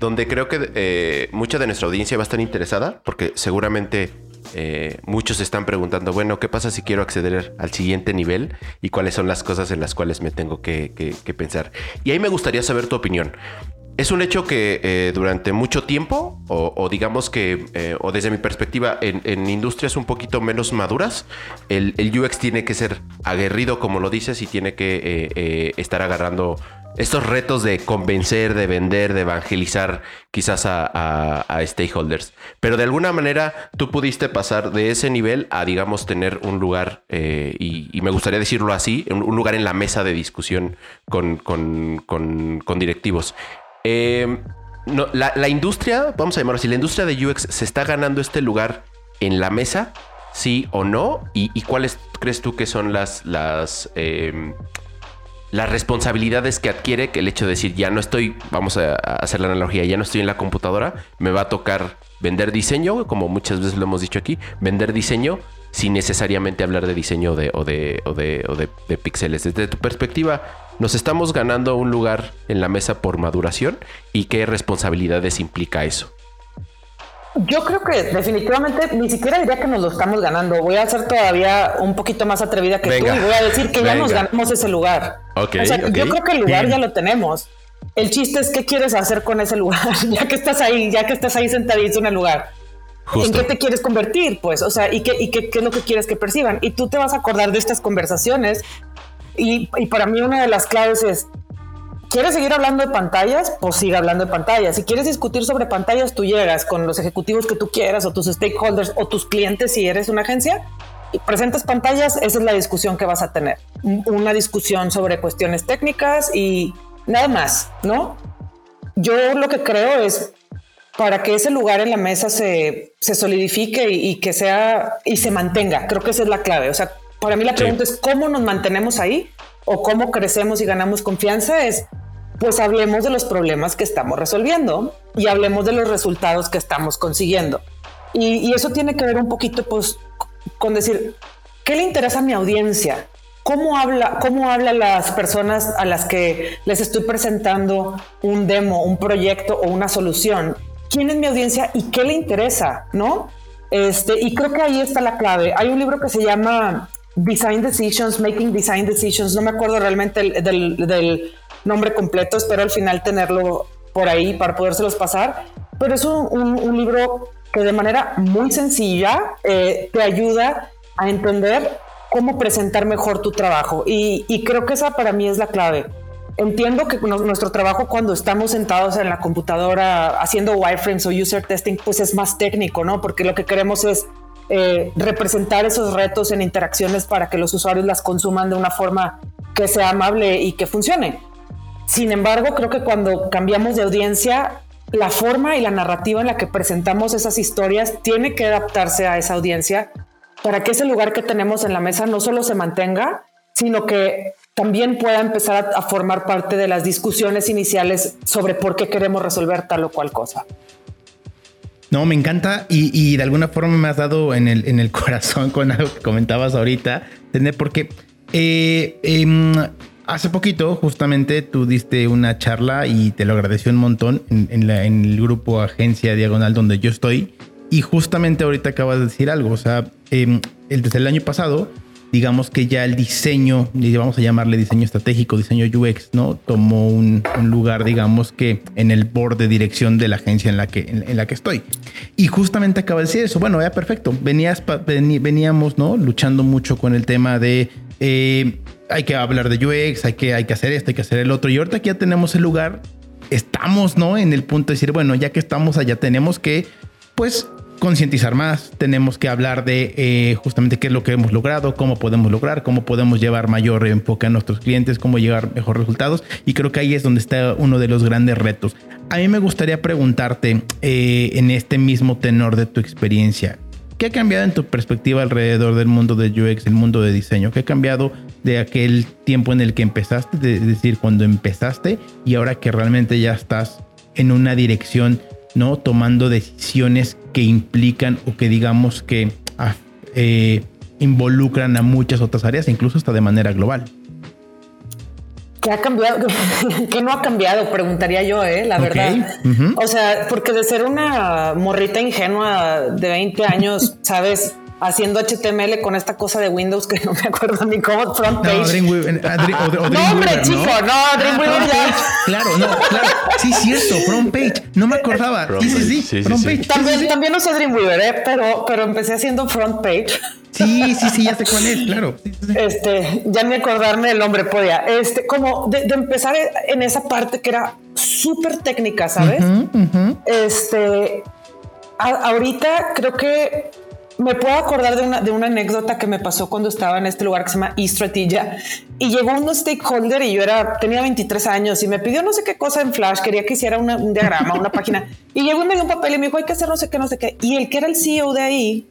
donde creo que eh, mucha de nuestra audiencia va a estar interesada, porque seguramente eh, muchos están preguntando, bueno, ¿qué pasa si quiero acceder al siguiente nivel y cuáles son las cosas en las cuales me tengo que, pensar? Y ahí me gustaría saber tu opinión. Es un hecho que eh, durante mucho tiempo, o, digamos que, o desde mi perspectiva, en, industrias un poquito menos maduras, el, el, UX tiene que ser aguerrido, como lo dices, y tiene que estar agarrando estos retos de convencer, de vender, de evangelizar quizás a, stakeholders. Pero de alguna manera tú pudiste pasar de ese nivel a, digamos, tener un lugar, eh, y, me gustaría decirlo así, un, lugar en la mesa de discusión con, directivos. Em, la, industria, vamos a llamarlo así, la industria de UX se está ganando este lugar en la mesa, sí o no, y, cuáles crees tú que son las, em, las responsabilidades que adquiere, que el hecho de decir, ya no estoy, vamos a hacer la analogía, ya no estoy en la computadora, me va a tocar vender diseño, como muchas veces lo hemos dicho aquí, vender diseño sin necesariamente hablar de diseño de, o, de, o, de, o de, de píxeles. Desde tu perspectiva, ¿nos estamos ganando un lugar en la mesa por maduración? ¿Y qué responsabilidades implica eso? Yo creo que definitivamente ni siquiera diría que nos lo estamos ganando. Voy a ser todavía un poquito más atrevida que tú y voy a decir que ya nos ganamos ese lugar. Yo creo que el lugar ya lo tenemos. El chiste es qué quieres hacer con ese lugar, ya que estás ahí, ya que estás ahí sentadito en el lugar. ¿En qué te quieres convertir? Pues, o sea, ¿y qué, y qué, qué, es lo que quieres que perciban? Y tú te vas a acordar de estas conversaciones. Y, y para mí una de las claves es, ¿Quieres seguir hablando de pantallas? Pues sigue hablando de pantallas. Si quieres discutir sobre pantallas, tú llegas con los ejecutivos que tú quieras o tus stakeholders o tus clientes si eres una agencia y presentas pantallas, esa es la discusión que vas a tener. Una discusión sobre cuestiones técnicas y nada más, ¿no? Yo lo que creo es para que ese lugar en la mesa se, solidifique y, que sea y se mantenga. Creo que esa es la clave. O sea, para mí la pregunta es cómo nos mantenemos ahí o cómo crecemos y ganamos confianza es, pues hablemos de los problemas que estamos resolviendo y hablemos de los resultados que estamos consiguiendo. Y, eso tiene que ver un poquito pues, con decir, ¿qué le interesa a mi audiencia? ¿Cómo habla, ¿Cómo habla las personas a las que les estoy presentando un demo, un proyecto o una solución? ¿Quién es mi audiencia y qué le interesa? ¿No? Este, y creo que ahí está la clave. Hay un libro que se llama Design Decisions, Making Design Decisions, no me acuerdo realmente del, nombre completo, espero al final tenerlo por ahí para podérselos pasar, pero es un, libro que de manera muy sencilla eh, te ayuda a entender cómo presentar mejor tu trabajo y, y, creo que esa para mí es la clave. Entiendo que nuestro trabajo cuando estamos sentados en la computadora haciendo wireframes o user testing, pues es más técnico, ¿no? Porque lo que queremos es eh, representar esos retos en interacciones para que los usuarios las consuman de una forma que sea amable y que funcione. Sin embargo, creo que cuando cambiamos de audiencia, la forma y la narrativa en la que presentamos esas historias tiene que adaptarse a esa audiencia para que ese lugar que tenemos en la mesa no solo se mantenga, sino que también pueda empezar a, formar parte de las discusiones iniciales sobre por qué queremos resolver tal o cual cosa. No, me encanta y, de alguna forma me has dado en el, en el corazón con algo que comentabas ahorita, porque eh, em, hace poquito justamente tú diste una charla y te lo agradeció un montón en, el grupo Agencia Diagonal donde yo estoy. Y justamente ahorita acabas de decir algo, o sea, em, desde el año pasado digamos que ya el diseño, vamos a llamarle diseño estratégico, diseño UX, ¿no? Tomó un, lugar, digamos que en el board de dirección de la agencia en la que, en, la que estoy. Y justamente acaba de decir eso. Bueno, ya perfecto. Venías, veníamos, ¿no? Luchando mucho con el tema de eh, hay que hablar de UX, hay que, hay que hacer esto, hay que hacer el otro. Y ahorita que ya tenemos el lugar, estamos, ¿no? En el punto de decir, bueno, ya que estamos allá, tenemos que, pues, concientizar más, tenemos que hablar de eh, justamente qué es lo que hemos logrado, cómo podemos lograr, cómo podemos llevar mayor enfoque a nuestros clientes, cómo llegar mejores resultados. Y creo que ahí es donde está uno de los grandes retos. A mí me gustaría preguntarte eh, en este mismo tenor de tu experiencia, ¿qué ha cambiado en tu perspectiva alrededor del mundo de UX, el mundo de diseño? ¿Qué ha cambiado de aquel tiempo en el que empezaste, es decir, cuando empezaste y ahora que realmente ya estás en una dirección ¿no? Tomando decisiones que implican o que digamos que ah, eh, involucran a muchas otras áreas, incluso hasta de manera global. ¿Qué ha cambiado? ¿Qué no ha cambiado? Preguntaría yo, ¿eh? la verdad. O sea, porque de ser una morrita ingenua de 20 años, sabes, haciendo HTML con esta cosa de Windows que no me acuerdo ni cómo, front page. No, Dreamweaver, o, no, hombre, chico, no, Dreamweaver ya. Claro, no, claro. Sí, cierto, front page. No me acordaba. sí, sí, sí, front page. También, también usé Dreamweaver, ¿eh? pero, pero empecé haciendo front page. Sí, sí, sí, ya sé cuál es, claro. Este, ya ni acordarme el nombre podía. Este, como de, empezar en esa parte que era súper técnica, ¿sabes? Este, ahorita creo que me puedo acordar de una, de una anécdota que me pasó cuando estaba en este lugar que se llama Estratilla y llegó un stakeholder y yo era, tenía 23 años y me pidió no sé qué cosa en Flash, quería que hiciera un diagrama, una página y llegó y me dio un papel y me dijo hay que hacer no sé qué, no sé qué. Y el que era el CEO de ahí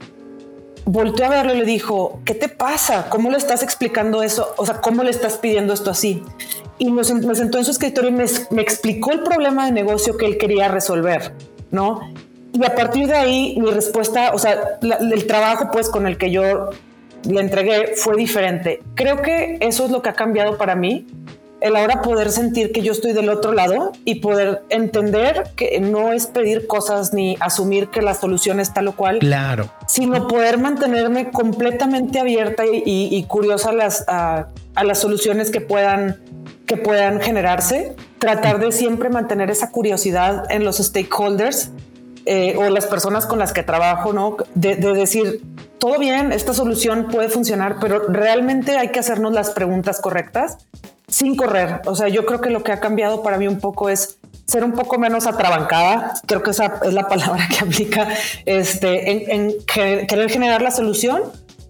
volteó a verlo y le dijo, ¿qué te pasa? ¿Cómo le estás explicando eso? O sea, ¿cómo le estás pidiendo esto así? Y me, sentó en su escritorio y me, me explicó el problema de negocio que él quería resolver, ¿no? Y a partir de ahí, mi respuesta, o sea, el trabajo pues con el que yo le entregué fue diferente. Creo que eso es lo que ha cambiado para mí. El ahora poder sentir que yo estoy del otro lado y poder entender que no es pedir cosas ni asumir que la solución es tal o cual. Claro. Sino poder mantenerme completamente abierta y, curiosa a las, a, a las soluciones que puedan, que puedan generarse. Tratar de siempre mantener esa curiosidad en los stakeholders eh, o las personas con las que trabajo, ¿no? De, decir, todo bien, esta solución puede funcionar, pero realmente hay que hacernos las preguntas correctas sin correr. O sea, yo creo que lo que ha cambiado para mí un poco es ser un poco menos atrabancada. Creo que esa es la palabra que aplica este, en, querer generar la solución,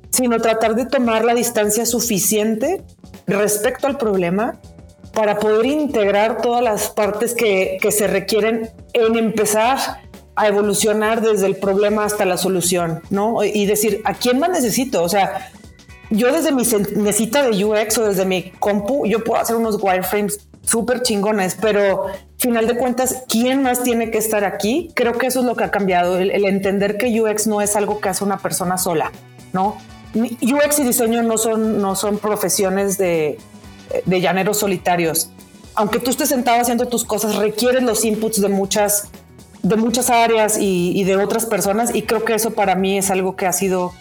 sino tratar de tomar la distancia suficiente respecto al problema para poder integrar todas las partes que, que se requieren en empezar a evolucionar desde el problema hasta la solución, ¿no? Y decir, ¿a quién más necesito? O sea, yo desde mi mesita de UX o desde mi compu, yo puedo hacer unos wireframes súper chingones, pero final de cuentas, ¿quién más tiene que estar aquí? Creo que eso es lo que ha cambiado, el, entender que UX no es algo que hace una persona sola, ¿no? UX y diseño no son, no son profesiones de, de llaneros solitarios. Aunque tú estés sentado haciendo tus cosas, requieren los inputs de muchas de muchas áreas y, de otras personas y creo que eso para mí es algo que ha sido,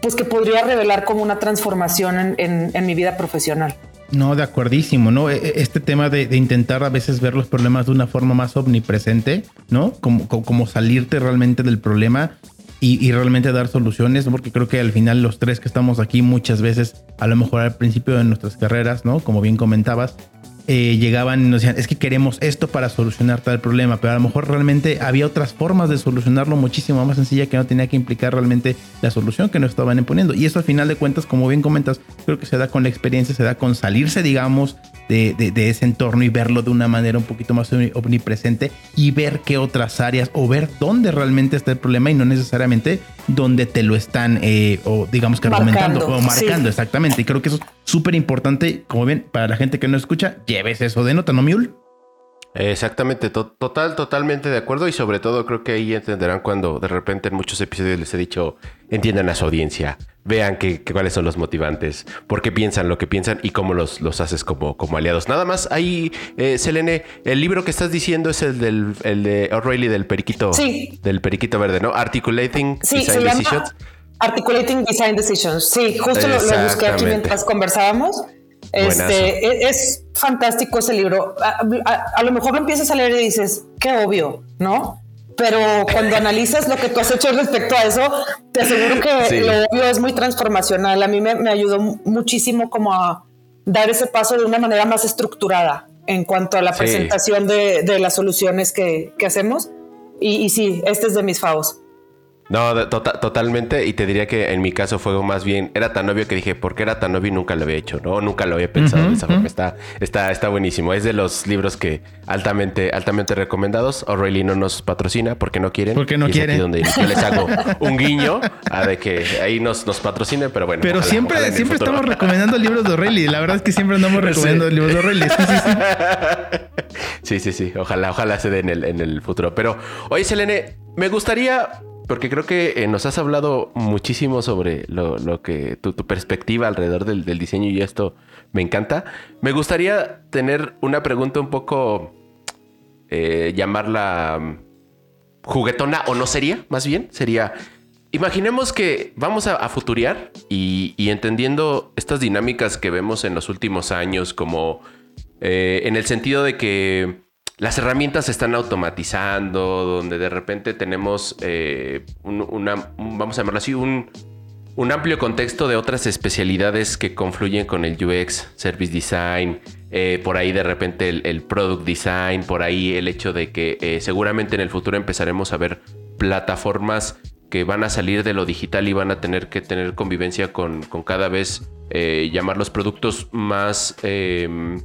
pues que podría revelar como una transformación en, mi vida profesional. No, de acuerdísimo, ¿no? E, e, este tema de, intentar a veces ver los problemas de una forma más omnipresente, ¿no? Como, como, salirte realmente del problema y, realmente dar soluciones, porque creo que al final los tres que estamos aquí muchas veces, a lo mejor al principio de nuestras carreras, ¿no? Como bien comentabas, eh, llegaban y nos decían, es que queremos esto para solucionar tal problema, pero a lo mejor realmente había otras formas de solucionarlo muchísimo más sencilla que no tenía que implicar realmente la solución que nos estaban imponiendo. Y eso al final de cuentas, como bien comentas, creo que se da con la experiencia, se da con salirse, digamos, de, de, ese entorno y verlo de una manera un poquito más omnipresente y ver qué otras áreas o ver dónde realmente está el problema y no necesariamente dónde te lo están eh, o digamos que argumentando o marcando exactamente. Y creo que eso es súper importante, como ven, para la gente que no escucha, lleves eso de nota, ¿no, Miul? Exactamente, total, totalmente de acuerdo y sobre todo creo que ahí entenderán cuando de repente en muchos episodios les he dicho, entiendan a su audiencia, vean que, cuáles son los motivantes, por qué piensan lo que piensan y cómo los, los haces como, como aliados. Nada más, ahí, eh, Selene, el libro que estás diciendo es el, del, el de O'Reilly del periquito, del periquito verde, ¿no? Articulating Design Decisions. Articulating Design Decisions, sí, justo lo, lo busqué aquí mientras conversábamos. Este, e, es, fantástico ese libro. A, lo mejor lo empiezas a leer y dices, qué obvio, ¿no? Pero cuando analizas lo que tú has hecho respecto a eso, te aseguro que lo obvio es muy transformacional. A mí me, ayudó muchísimo como a dar ese paso de una manera más estructurada en cuanto a la presentación de, las soluciones que, hacemos. Y, y, sí, este es de mis favos. No, tota-, totalmente. Y te diría que en mi caso fue más bien, era tan obvio que dije, ¿por qué era tan obvio y nunca lo había hecho? No, nunca lo había pensado de esa forma. Está, está, está buenísimo. Es de los libros que altamente, altamente recomendados. O'Reilly no nos patrocina porque no quieren. Porque no quieren. donde yo les hago un guiño a de que ahí nos, nos patrocinen, pero bueno. Pero siempre, siempre estamos recomendando libros de O'Reilly. La verdad es que siempre andamos recomendando libros de O'Reilly. Sí, sí, sí. Ojalá, ojalá se dé en el, en el futuro. Pero, oye, Selene, me gustaría porque creo que eh, nos has hablado muchísimo sobre lo, que tu, perspectiva alrededor del, diseño y esto me encanta. Me gustaría tener una pregunta un poco, eh, llamarla mm, juguetona o no sería, más bien, sería, imaginemos que vamos a, futuriar y, entendiendo estas dinámicas que vemos en los últimos años como eh, en el sentido de que las herramientas se están automatizando, donde de repente tenemos eh, una, vamos a llamarlo así, un, amplio contexto de otras especialidades que confluyen con el UX, Service Design, eh, por ahí de repente el, Product Design, por ahí el hecho de que eh, seguramente en el futuro empezaremos a ver plataformas que van a salir de lo digital y van a tener que tener convivencia con, con cada vez llamar los productos más em,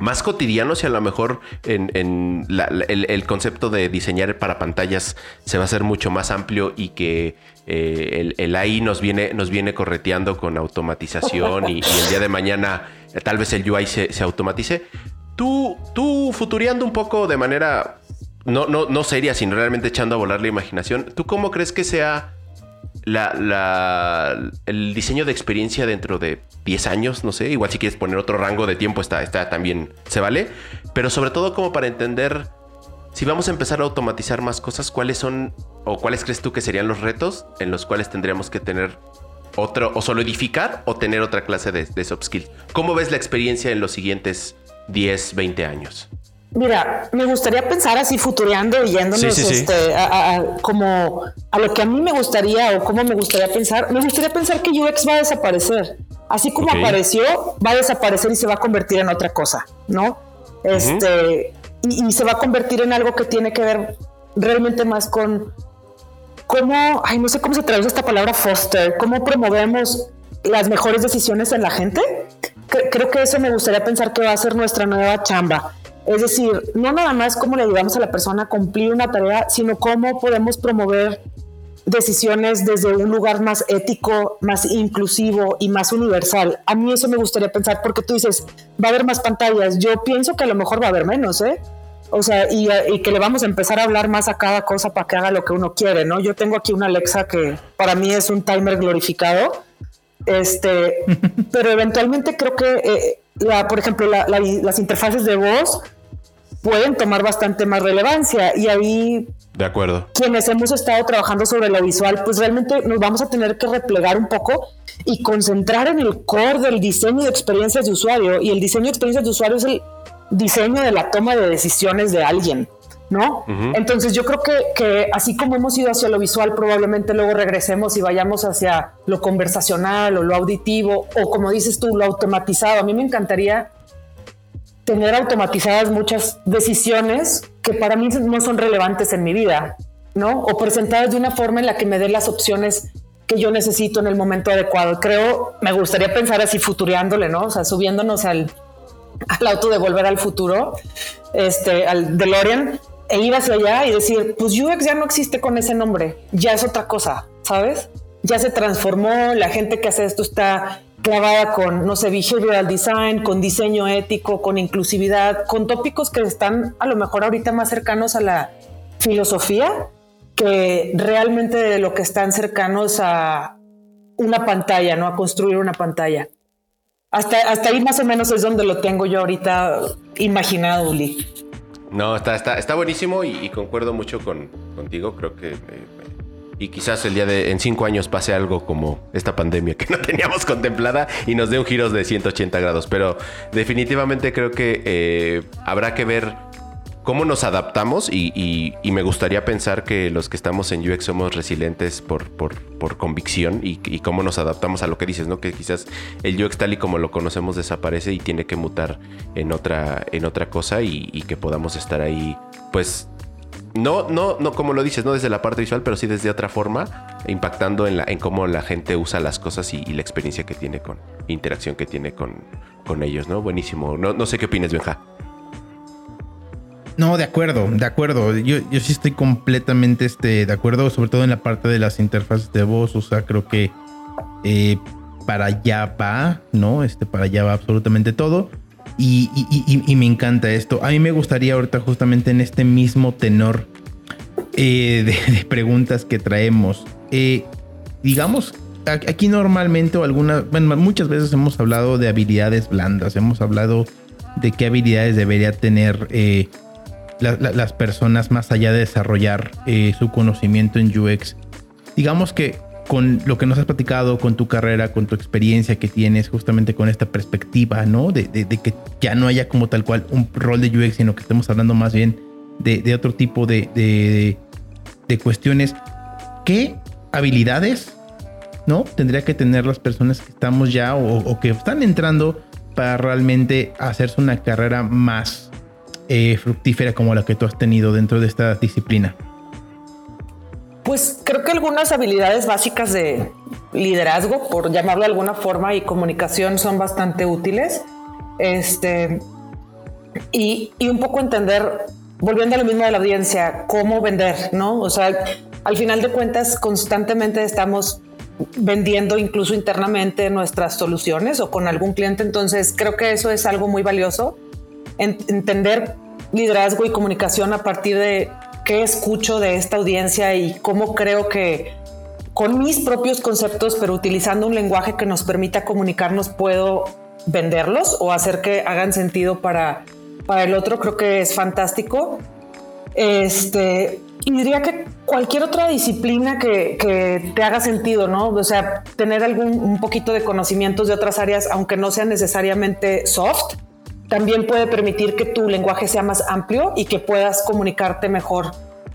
más cotidianos y a lo mejor en, el, concepto de diseñar para pantallas se va a hacer mucho más amplio y que eh, el, AI nos viene, nos viene correteando con automatización y, el día de mañana eh, tal vez el UI se, automatice. Tú, tú futuriando un poco de manera no, no, no seria, sino realmente echando a volar la imaginación, ¿tú cómo crees que sea la, el diseño de experiencia dentro de 10 años, no sé, igual si quieres poner otro rango de tiempo está, está también, se vale, pero sobre todo como para entender si vamos a empezar a automatizar más cosas, cuáles son o cuáles crees tú que serían los retos en los cuales tendríamos que tener otro, o solo edificar o tener otra clase de, de soft skills. ¿Cómo ves la experiencia en los siguientes 10, 20 años? Mira, me gustaría pensar así futureando y yéndonos este, a, como a lo que a mí me gustaría o cómo me gustaría pensar. Me gustaría pensar que UX va a desaparecer. Así como apareció, va a desaparecer y se va a convertir en otra cosa, ¿no? Este, y, se va a convertir en algo que tiene que ver realmente más con cómo, ay, no sé cómo se traduce esta palabra foster, cómo promovemos las mejores decisiones en la gente. creo que eso me gustaría pensar que va a ser nuestra nueva chamba es decir, no nada más cómo le ayudamos a la persona a cumplir una tarea, sino cómo podemos promover decisiones desde un lugar más ético, más inclusivo y más universal. A mí eso me gustaría pensar porque tú dices, va a haber más pantallas. Yo pienso que a lo mejor va a haber menos, ¿eh? O sea, y, que le vamos a empezar a hablar más a cada cosa para que haga lo que uno quiere, ¿no? Yo tengo aquí una Alexa que para mí es un timer glorificado, este, pero eventualmente creo que, eh, la, por ejemplo, las interfaces de voz pueden tomar bastante más relevancia y ahí de acuerdo. Quienes hemos estado trabajando sobre lo visual, pues realmente nos vamos a tener que replegar un poco y concentrar en el core del diseño de experiencias de usuario. Y el diseño de experiencias de usuario es el diseño de la toma de decisiones de alguien, ¿no? Entonces yo creo que, que, así como hemos ido hacia lo visual, probablemente luego regresemos y vayamos hacia lo conversacional o lo auditivo o como dices tú, lo automatizado. A mí me encantaría tener automatizadas muchas decisiones que para mí no son relevantes en mi vida, ¿no? O presentadas de una forma en la que me dé las opciones que yo necesito en el momento adecuado. Creo, me gustaría pensar así futureándole, ¿no? O sea, subiéndonos al, al auto de volver al futuro, este, al DeLorean, e ir hacia allá y decir, pues UX ya no existe con ese nombre, ya es otra cosa, ¿sabes? Ya se transformó, la gente que hace esto está clavada con, no sé, behavioral design, con diseño ético, con inclusividad, con tópicos que están a lo mejor ahorita más cercanos a la filosofía que realmente de lo que están cercanos a una pantalla, ¿no? A construir una pantalla. Hasta, hasta ahí más o menos es donde lo tengo yo ahorita imaginado, Uli. No, está, está, está buenísimo y, concuerdo mucho con, contigo. Creo que. y quizás el día de. En cinco años pase algo como esta pandemia que no teníamos contemplada y nos dé un giro de 180 grados. Pero definitivamente creo que eh, habrá que ver cómo nos adaptamos y, me gustaría pensar que los que estamos en UX somos resilientes por, por, convicción y, cómo nos adaptamos a lo que dices, ¿no? Que quizás el UX tal y como lo conocemos desaparece y tiene que mutar en otra, en otra cosa y, que podamos estar ahí, pues... No, no, no, como lo dices, no desde la parte visual, pero sí desde otra forma, impactando en, la, en cómo la gente usa las cosas y, la experiencia que tiene con, interacción que tiene con, con ellos, ¿no? Buenísimo. No, no sé qué opinas, Benja. No, de acuerdo, de acuerdo. Yo, yo sí estoy completamente este, de acuerdo, sobre todo en la parte de las interfaces de voz. O sea, creo que eh, para allá va, ¿no? Este, para allá va absolutamente todo. Y, me encanta esto. A mí me gustaría ahorita justamente en este mismo tenor eh, de, preguntas que traemos. Eh, digamos, aquí normalmente o algunas, bueno, muchas veces hemos hablado de habilidades blandas, hemos hablado de qué habilidades debería tener las personas más allá de desarrollar eh, su conocimiento en UX. Digamos que con lo que nos has platicado, con tu carrera, con tu experiencia que tienes, justamente con esta perspectiva, ¿no? De, que ya no haya como tal cual un rol de UX, sino que estemos hablando más bien de, otro tipo de, cuestiones. ¿Qué habilidades, ¿no? Tendría que tener las personas que estamos ya o que están entrando para realmente hacerse una carrera más eh, fructífera como la que tú has tenido dentro de esta disciplina? Pues creo que algunas habilidades básicas de liderazgo, por llamarlo de alguna forma, y comunicación son bastante útiles. Este, y, y un poco entender, volviendo a lo mismo de la audiencia, cómo vender, ¿no? O sea, al final de cuentas, constantemente estamos vendiendo incluso internamente nuestras soluciones o con algún cliente. Entonces, creo que eso es algo muy valioso entender liderazgo y comunicación a partir de qué escucho de esta audiencia y cómo creo que con mis propios conceptos, pero utilizando un lenguaje que nos permita comunicarnos, puedo venderlos o hacer que hagan sentido para, para el otro. Creo que es fantástico. Este, y diría que cualquier otra disciplina que, que, te haga sentido, ¿no? O sea, tener algún un poquito de conocimientos de otras áreas, aunque no sean necesariamente soft, también puede permitir que tu lenguaje sea más amplio y que puedas comunicarte mejor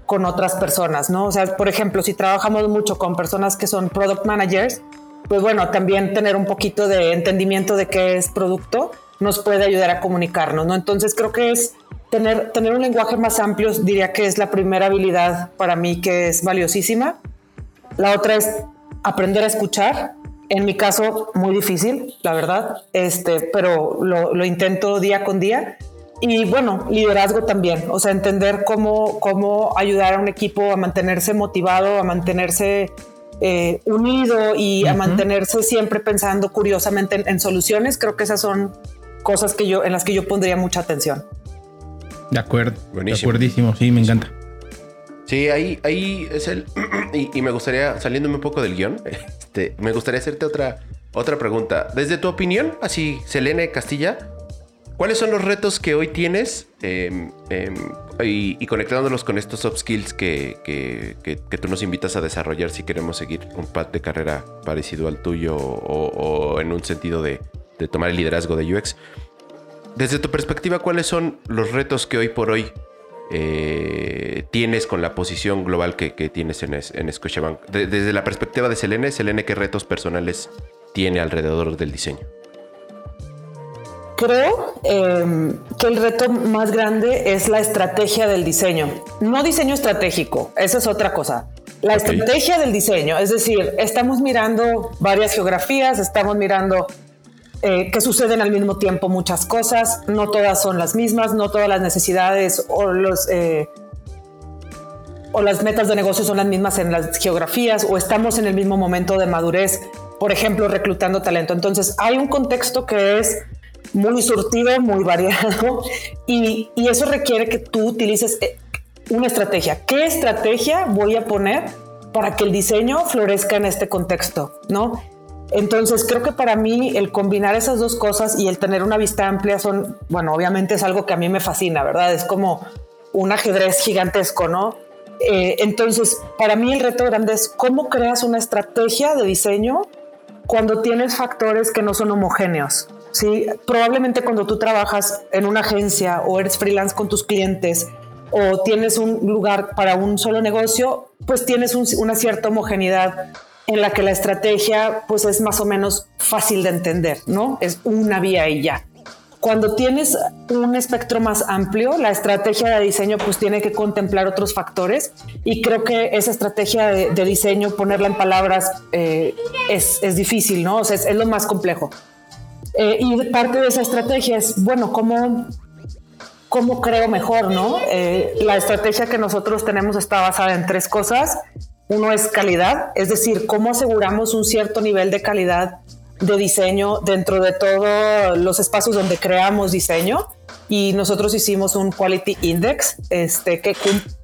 con otras personas, ¿no? O sea, por ejemplo, si trabajamos mucho con personas que son product managers, pues bueno, también tener un poquito de entendimiento de qué es producto nos puede ayudar a comunicarnos, ¿no? Entonces creo que es tener, tener un lenguaje más amplio, diría que es la primera habilidad para mí que es valiosísima. La otra es aprender a escuchar, en mi caso, muy difícil, la verdad, este, pero lo, intento día con día. Y bueno, liderazgo también, o sea, entender cómo, cómo ayudar a un equipo a mantenerse motivado, a mantenerse eh, unido y a mantenerse siempre pensando curiosamente en, soluciones. Creo que esas son cosas que yo, en las que yo pondría mucha atención. De acuerdo, Buenísimo. de acuerdísimo, sí, me encanta. Sí, ahí, ahí es el. y, me gustaría, saliéndome un poco del guion, este, me gustaría hacerte otra, otra pregunta. Desde tu opinión, así, Selene Castilla, ¿cuáles son los retos que hoy tienes? Em, em, y, conectándolos con estos soft skills que, que, tú nos invitas a desarrollar si queremos seguir un path de carrera parecido al tuyo o, en un sentido de, de tomar el liderazgo de UX. Desde tu perspectiva, ¿cuáles son los retos que hoy por hoy eh, tienes con la posición global que, tienes en, en Scotiabank? desde la perspectiva de Selene, Selene, ¿qué retos personales tiene alrededor del diseño? Creo em, que el reto más grande es la estrategia del diseño, no diseño estratégico, esa es otra cosa. La estrategia del diseño, es decir, estamos mirando varias geografías, estamos mirando eh, que suceden al mismo tiempo muchas cosas, no todas son las mismas, no todas las necesidades o los... Eh, o las metas de negocio son las mismas en las geografías o estamos en el mismo momento de madurez, por ejemplo, reclutando talento. Entonces, hay un contexto que es muy surtido, muy variado y, y eso requiere que tú utilices eh, una estrategia. ¿Qué estrategia voy a poner para que el diseño florezca en este contexto? ¿No? Entonces creo que para mí el combinar esas dos cosas y el tener una vista amplia son, bueno, obviamente es algo que a mí me fascina, ¿verdad? Es como un ajedrez gigantesco, ¿no? Eh, entonces, para mí el reto grande es cómo creas una estrategia de diseño cuando tienes factores que no son homogéneos. ¿sí? Probablemente cuando tú trabajas en una agencia o eres freelance con tus clientes o tienes un lugar para un solo negocio, pues tienes una cierta homogeneidad en la que la estrategia pues es más o menos fácil de entender, ¿no? Es una vía y ya. Cuando tienes un espectro más amplio, la estrategia de diseño pues tiene que contemplar otros factores y creo que esa estrategia de, diseño, ponerla en palabras, eh, es, es, difícil, ¿no? O sea, es, lo más complejo. Eh, y parte de esa estrategia es, bueno, ¿cómo, cómo creo mejor, ¿no? Eh, la estrategia que nosotros tenemos está basada en tres cosas. Uno es calidad, es decir, cómo aseguramos un cierto nivel de calidad de diseño dentro de todos los espacios donde creamos diseño y nosotros hicimos un quality index este que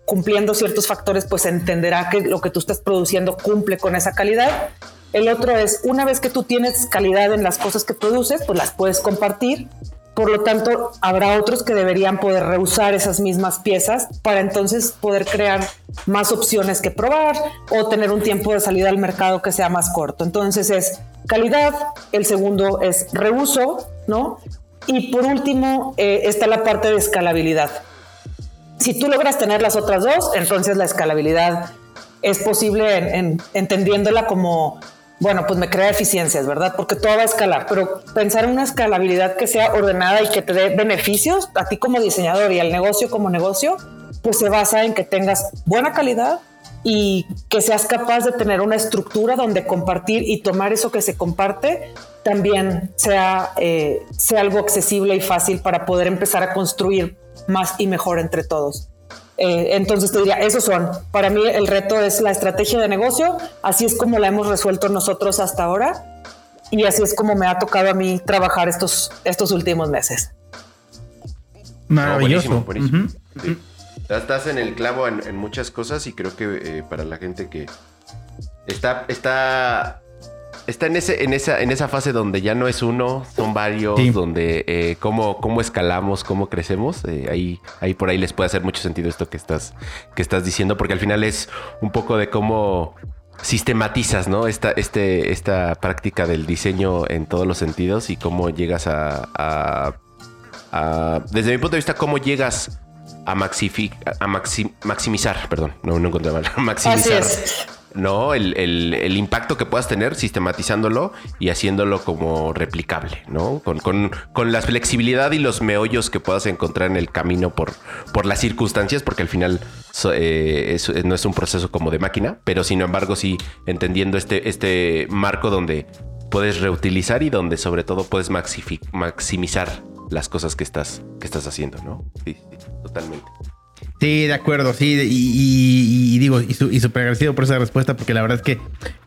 cumpliendo ciertos factores pues entenderá que lo que tú estás produciendo cumple con esa calidad. El otro es una vez que tú tienes calidad en las cosas que produces, pues las puedes compartir. Por lo tanto, habrá otros que deberían poder reusar esas mismas piezas para entonces poder crear más opciones que probar o tener un tiempo de salida al mercado que sea más corto. Entonces es calidad, el segundo es reuso, ¿no? Y por último eh, está la parte de escalabilidad. Si tú logras tener las otras dos, entonces la escalabilidad es posible en, entendiéndola como, bueno, pues me crea eficiencias, ¿verdad? Porque todo va a escalar, pero pensar en una escalabilidad que sea ordenada y que te dé beneficios a ti como diseñador y al negocio como negocio, pues se basa en que tengas buena calidad, y que seas capaz de tener una estructura donde compartir y tomar eso que se comparte también sea, eh, sea algo accesible y fácil para poder empezar a construir más y mejor entre todos. Eh, entonces te diría, esos son. Para mí el reto es la estrategia de negocio, así es como la hemos resuelto nosotros hasta ahora y así es como me ha tocado a mí trabajar estos, estos últimos meses. Maravilloso. buenísimo, Estás en el clavo en, muchas cosas y creo que eh, para la gente que está, está, está en, ese, en, esa, en esa fase donde ya no es uno, son varios, donde eh, cómo, cómo escalamos, cómo crecemos, eh, ahí, ahí por ahí les puede hacer mucho sentido esto que estás, que estás diciendo, porque al final es un poco de cómo sistematizas, ¿no? Esta, este, esta práctica del diseño en todos los sentidos y cómo llegas a, a desde mi punto de vista, cómo llegas a, a maximizar, perdón, no, no encontré mal, maximizar. ¿No? El, impacto que puedas tener sistematizándolo y haciéndolo como replicable, ¿no? Con, con, la flexibilidad y los meollos que puedas encontrar en el camino por, por las circunstancias, porque al final eh, no es un proceso como de máquina, pero sin embargo sí entendiendo este, este marco donde puedes reutilizar y donde sobre todo puedes maximizar las cosas que estás, que estás haciendo, ¿no? Sí, sí, totalmente. Sí, de acuerdo, sí, y, digo, y, súper agradecido por esa respuesta, porque la verdad es que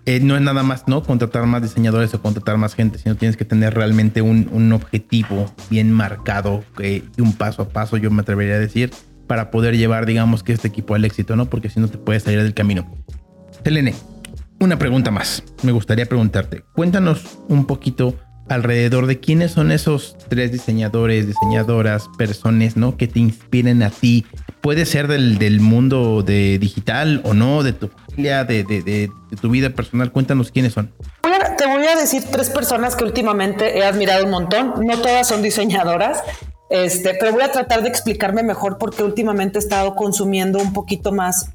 eh, no es nada más, ¿no? Contratar más diseñadores o contratar más gente, sino tienes que tener realmente un, objetivo bien marcado eh, y un paso a paso, yo me atrevería a decir, para poder llevar, digamos, que este equipo al éxito, ¿no? Porque si no te puedes salir del camino. Selene, una pregunta más. Me gustaría preguntarte, cuéntanos un poquito alrededor de quiénes son esos tres diseñadores, diseñadoras, personas, ¿no? Que te inspiren a ti. Puede ser del, mundo de digital o no, de tu familia, de, tu vida personal. Cuéntanos quiénes son. te voy a decir tres personas que últimamente he admirado un montón. No todas son diseñadoras. Este, pero voy a tratar de explicarme mejor porque últimamente he estado consumiendo un poquito más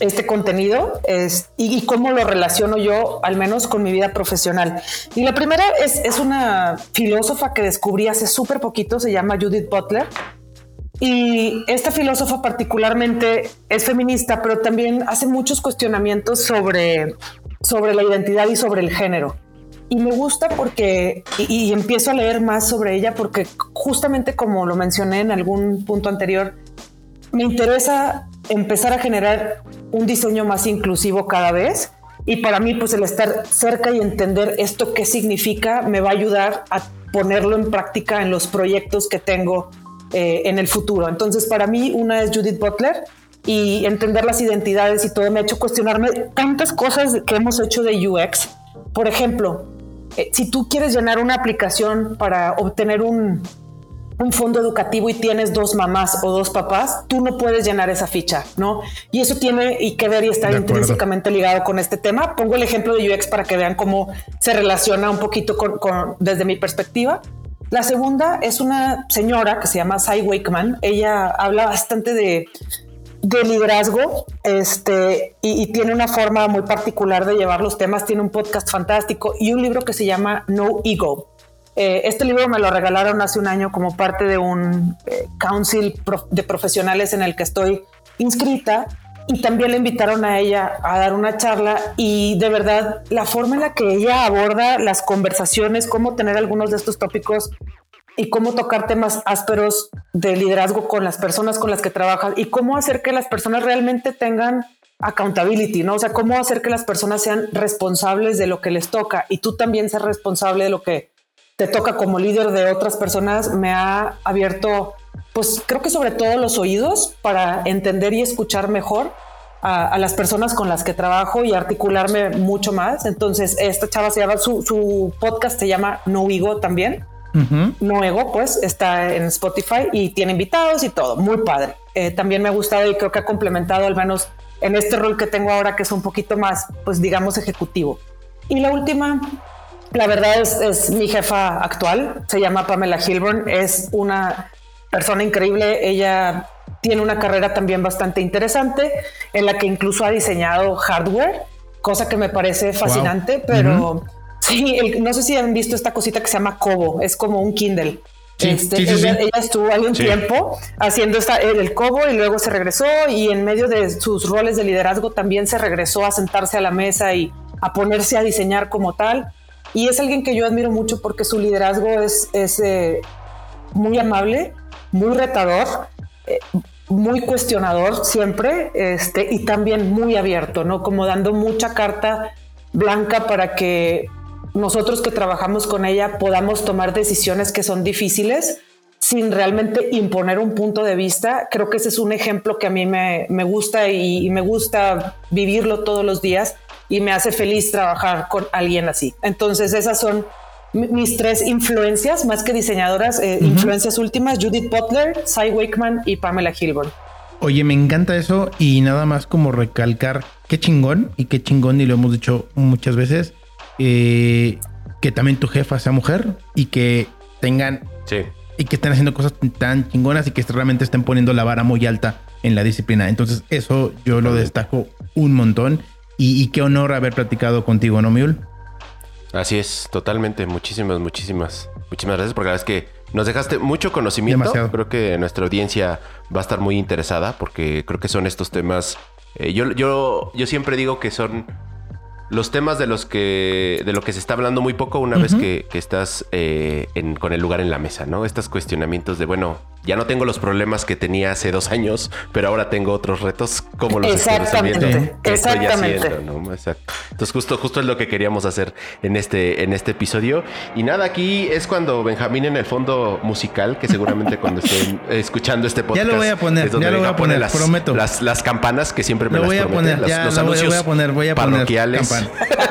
este contenido es, y, cómo lo relaciono yo, al menos con mi vida profesional. Y la primera es, es una filósofa que descubrí hace súper poquito, se llama Judith Butler. Y esta filósofa particularmente es feminista, pero también hace muchos cuestionamientos sobre, sobre la identidad y sobre el género. Y me gusta porque, y, y empiezo a leer más sobre ella porque justamente como lo mencioné en algún punto anterior, me interesa empezar a generar un diseño más inclusivo cada vez. Y para mí, pues el estar cerca y entender esto qué significa me va a ayudar a ponerlo en práctica en los proyectos que tengo eh, en el futuro. Entonces, para mí, una es Judith Butler y entender las identidades y todo me ha hecho cuestionarme tantas cosas que hemos hecho de UX. Por ejemplo, eh, si tú quieres llenar una aplicación para obtener un, un fondo educativo y tienes dos mamás o dos papás, tú no puedes llenar esa ficha, ¿no? Y eso tiene y que ver y está intrínsecamente ligado con este tema. Pongo el ejemplo de UX para que vean cómo se relaciona un poquito con, desde mi perspectiva. La segunda es una señora que se llama Sai Wakeman. Ella habla bastante de, de liderazgo este, y, y, tiene una forma muy particular de llevar los temas. Tiene un podcast fantástico y un libro que se llama No Ego. Eh, este libro me lo regalaron hace un año como parte de un eh, council de profesionales en el que estoy inscrita y también le invitaron a ella a dar una charla y de verdad la forma en la que ella aborda las conversaciones, cómo tener algunos de estos tópicos y cómo tocar temas ásperos de liderazgo con las personas con las que trabajas y cómo hacer que las personas realmente tengan accountability, ¿no? O sea, cómo hacer que las personas sean responsables de lo que les toca y tú también ser responsable de lo que te toca como líder de otras personas me ha abierto, pues creo que sobre todo los oídos para entender y escuchar mejor a, las personas con las que trabajo y articularme mucho más. Entonces, esta chava se llama, su, podcast se llama No Ego también. No Ego, pues está en Spotify y tiene invitados y todo. Muy padre. Eh, también me ha gustado y creo que ha complementado al menos en este rol que tengo ahora, que es un poquito más, pues digamos, ejecutivo. Y la última la verdad es, es mi jefa actual, se llama Pamela Hilburn, es una persona increíble, ella tiene una carrera también bastante interesante en la que incluso ha diseñado hardware, cosa que me parece fascinante, pero sí, no sé si han visto esta cosita que se llama Kobo, es como un Kindle. Este, ella, estuvo ahí un tiempo haciendo esta, el Kobo y luego se regresó y en medio de sus roles de liderazgo también se regresó a sentarse a la mesa y a ponerse a diseñar como tal. Y es alguien que yo admiro mucho porque su liderazgo es, eh, muy amable, muy retador, eh, muy cuestionador siempre, este, y también muy abierto, ¿no? Como dando mucha carta blanca para que nosotros que trabajamos con ella podamos tomar decisiones que son difíciles sin realmente imponer un punto de vista. Creo que ese es un ejemplo que a mí me, gusta y, me gusta vivirlo todos los días y me hace feliz trabajar con alguien así. Entonces esas son mis tres influencias, más que diseñadoras, eh, influencias últimas, Judith Butler, Cy Wakeman y Pamela Hilborn. Oye, me encanta eso y nada más como recalcar qué chingón y qué chingón, y lo hemos dicho muchas veces, eh, que también tu jefa sea mujer y que tengan... Sí. Y que estén haciendo cosas tan chingonas y que realmente estén poniendo la vara muy alta en la disciplina. Entonces, eso yo lo destaco un montón y, qué honor haber platicado contigo, ¿no, Miul? Así es, totalmente. Muchísimas, muchísimas, muchísimas gracias porque la verdad es que nos dejaste mucho conocimiento. Creo que nuestra audiencia va a estar muy interesada porque creo que son estos temas. Eh, yo, yo, yo siempre digo que son los temas de los que de lo que se está hablando muy poco una vez que, estás eh, con el lugar en la mesa, ¿no? Estos cuestionamientos de bueno, ya no tengo los problemas que tenía hace dos años, pero ahora tengo otros retos. ¿Cómo los estoy? ¿Qué estoy haciendo? ¿no? Exacto. Entonces, justo, justo es lo que queríamos hacer en este, en este episodio. Y nada, aquí es cuando Benjamín en el fondo musical, que seguramente cuando estén escuchando este podcast. Ya lo voy a poner, ya lo voy a poner, las, prometo. Las, campanas que siempre me lo las voy a poner, ya, los anuncios voy a poner, voy a parroquiales.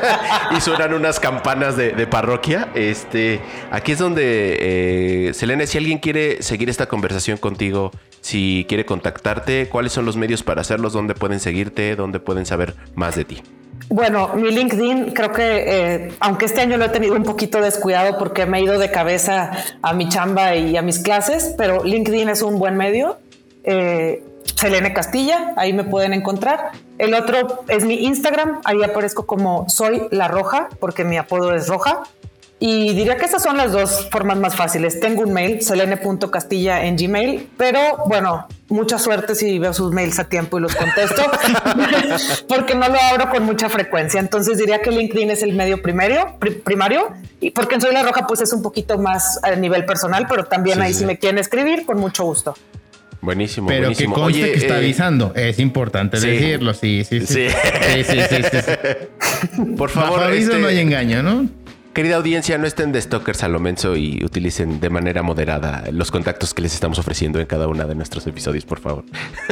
y suenan unas campanas de, parroquia. Este, aquí es donde, eh, Selene, si alguien quiere seguir esta conversación, conversación contigo, si quiere contactarte, cuáles son los medios para hacerlos, dónde pueden seguirte, dónde pueden saber más de ti. Bueno, mi LinkedIn creo que, eh, aunque este año lo he tenido un poquito descuidado porque me he ido de cabeza a mi chamba y a mis clases, pero LinkedIn es un buen medio. Eh, Selene Castilla, ahí me pueden encontrar. El otro es mi Instagram, ahí aparezco como soy la roja, porque mi apodo es roja. Y diría que esas son las dos formas más fáciles. Tengo un mail, selene.castilla en Gmail, pero bueno, mucha suerte si veo sus mails a tiempo y los contesto, porque no lo abro con mucha frecuencia. Entonces diría que LinkedIn es el medio primario, primario y porque en Soy la Roja pues es un poquito más a nivel personal, pero también ahí si me quieren escribir, con mucho gusto. Buenísimo, Pero buenísimo. que conste Oye, que está eh, avisando. Es importante sí. decirlo. Sí, sí, sí. Sí. Sí, sí, sí, sí, sí. Por Bajo favor, aviso este, no hay engaño, ¿no? Querida audiencia, no estén de stalkers a y utilicen de manera moderada los contactos que les estamos ofreciendo en cada una de nuestros episodios, por favor.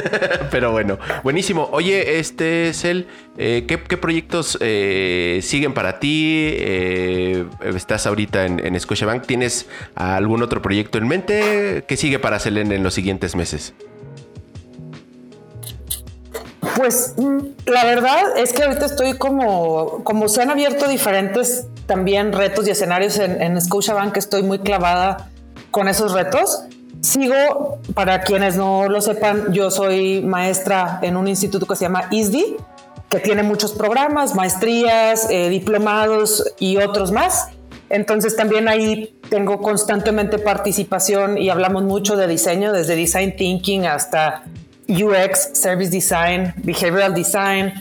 Pero bueno, buenísimo. Oye, este, Cel, eh, ¿qué, qué proyectos eh, siguen para ti? Eh, ¿Estás ahorita en, en Scotiabank? ¿Tienes algún otro proyecto en mente? ¿Qué sigue para Selene en los siguientes meses? Pues mm, la verdad es que ahorita estoy como, como se han abierto diferentes también retos y escenarios en, en Scotiabank, estoy muy clavada con esos retos. Sigo, para quienes no lo sepan, yo soy maestra en un instituto que se llama ISDI, que tiene muchos programas, maestrías, eh, diplomados y otros más. Entonces también ahí tengo constantemente participación y hablamos mucho de diseño, desde design thinking hasta UX, service design, behavioral design,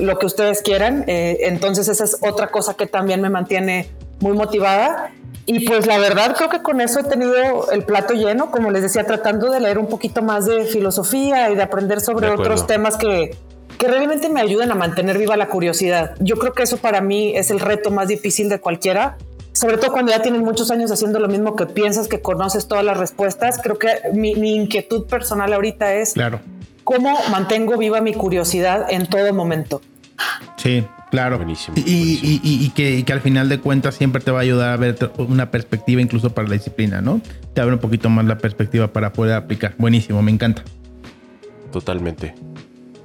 lo que ustedes quieran. Eh, entonces esa es otra cosa que también me mantiene muy motivada. Y pues la verdad creo que con eso he tenido el plato lleno, como les decía, tratando de leer un poquito más de filosofía y de aprender sobre De otros temas que, que realmente me ayuden a mantener viva la curiosidad. Yo creo que eso para mí es el reto más difícil de cualquiera, sobre todo cuando ya tienes muchos años haciendo lo mismo que piensas que conoces todas las respuestas. Creo que mi, mi inquietud personal ahorita es Claro. Cómo mantengo viva mi curiosidad en todo momento. Sí, claro. Buenísimo, Y, buenísimo. y- y- y que, y que al final de cuentas siempre te va a ayudar a ver una perspectiva incluso para la disciplina, ¿no? Te abre un poquito más la perspectiva para poder aplicar. Buenísimo, me encanta. Totalmente.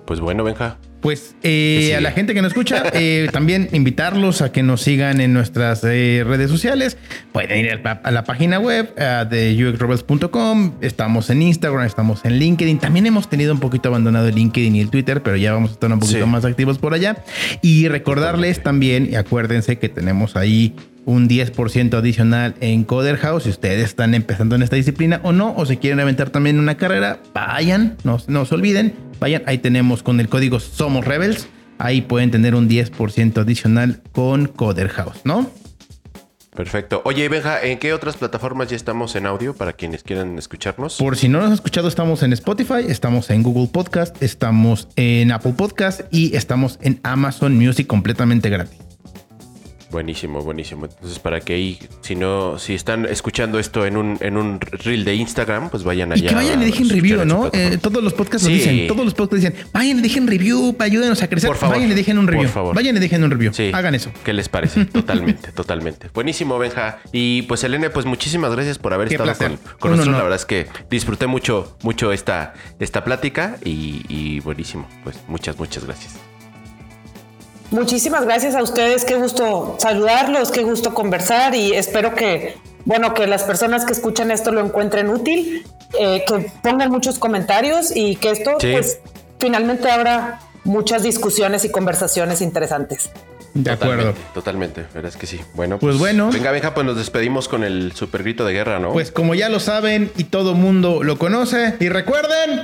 Pues bueno, Benja. Pues ¿Qué eh, a la gente que nos escucha, eh, también invitarlos a que nos sigan en nuestras eh, redes sociales. Pueden ir a la, a la página web de uxrebels.com. Estamos en Instagram, estamos en LinkedIn. También hemos tenido un poquito abandonado el LinkedIn y el Twitter, pero ya vamos a estar un poquito Sí. más activos por allá. Y recordarles también, y acuérdense que tenemos ahí un 10% adicional en Coder House. Si ustedes están empezando en esta disciplina o no, o se quieren aventar también una carrera, vayan, no, no se olviden, vayan. Ahí tenemos con el código Somos Rebels. Ahí pueden tener un 10% adicional con Coder House, ¿no? Perfecto. Oye, Benja, ¿en qué otras plataformas ya estamos en audio para quienes quieran escucharnos? Por si no nos han escuchado, estamos en Spotify, estamos en Google Podcast, estamos en Apple Podcast y estamos en Amazon Music completamente gratis. Buenísimo, buenísimo. Entonces, para que ahí, si no, si están escuchando esto en un, en un reel de Instagram, pues vayan allá. Y que vayan y dejen review, ¿no? Eh, todos los podcasts Sí. lo dicen. Todos los podcasts dicen, vayan y dejen review, para ayúdenos a crecer. Por favor. Vayan y dejen un Por review. favor. Vayan y dejen un review. Sí. Hagan eso. ¿Qué les parece? Totalmente, totalmente. Buenísimo, Benja. Y pues, Elena, pues muchísimas gracias por haber Qué estado placer. con, nosotros. La verdad es que disfruté mucho, mucho esta, esta plática y, y buenísimo. Pues muchas, muchas gracias. Muchísimas gracias a ustedes, qué gusto saludarlos, qué gusto conversar y espero que, bueno, que las personas que escuchan esto lo encuentren útil, eh, que pongan muchos comentarios y que esto, Sí. pues, finalmente habrá muchas discusiones y conversaciones interesantes. De acuerdo. Totalmente, totalmente. Verás que sí. Bueno, Pues bueno. Venga, Benja, pues nos despedimos con el super grito de guerra, ¿no? Pues como ya lo saben y todo mundo lo conoce. Y recuerden.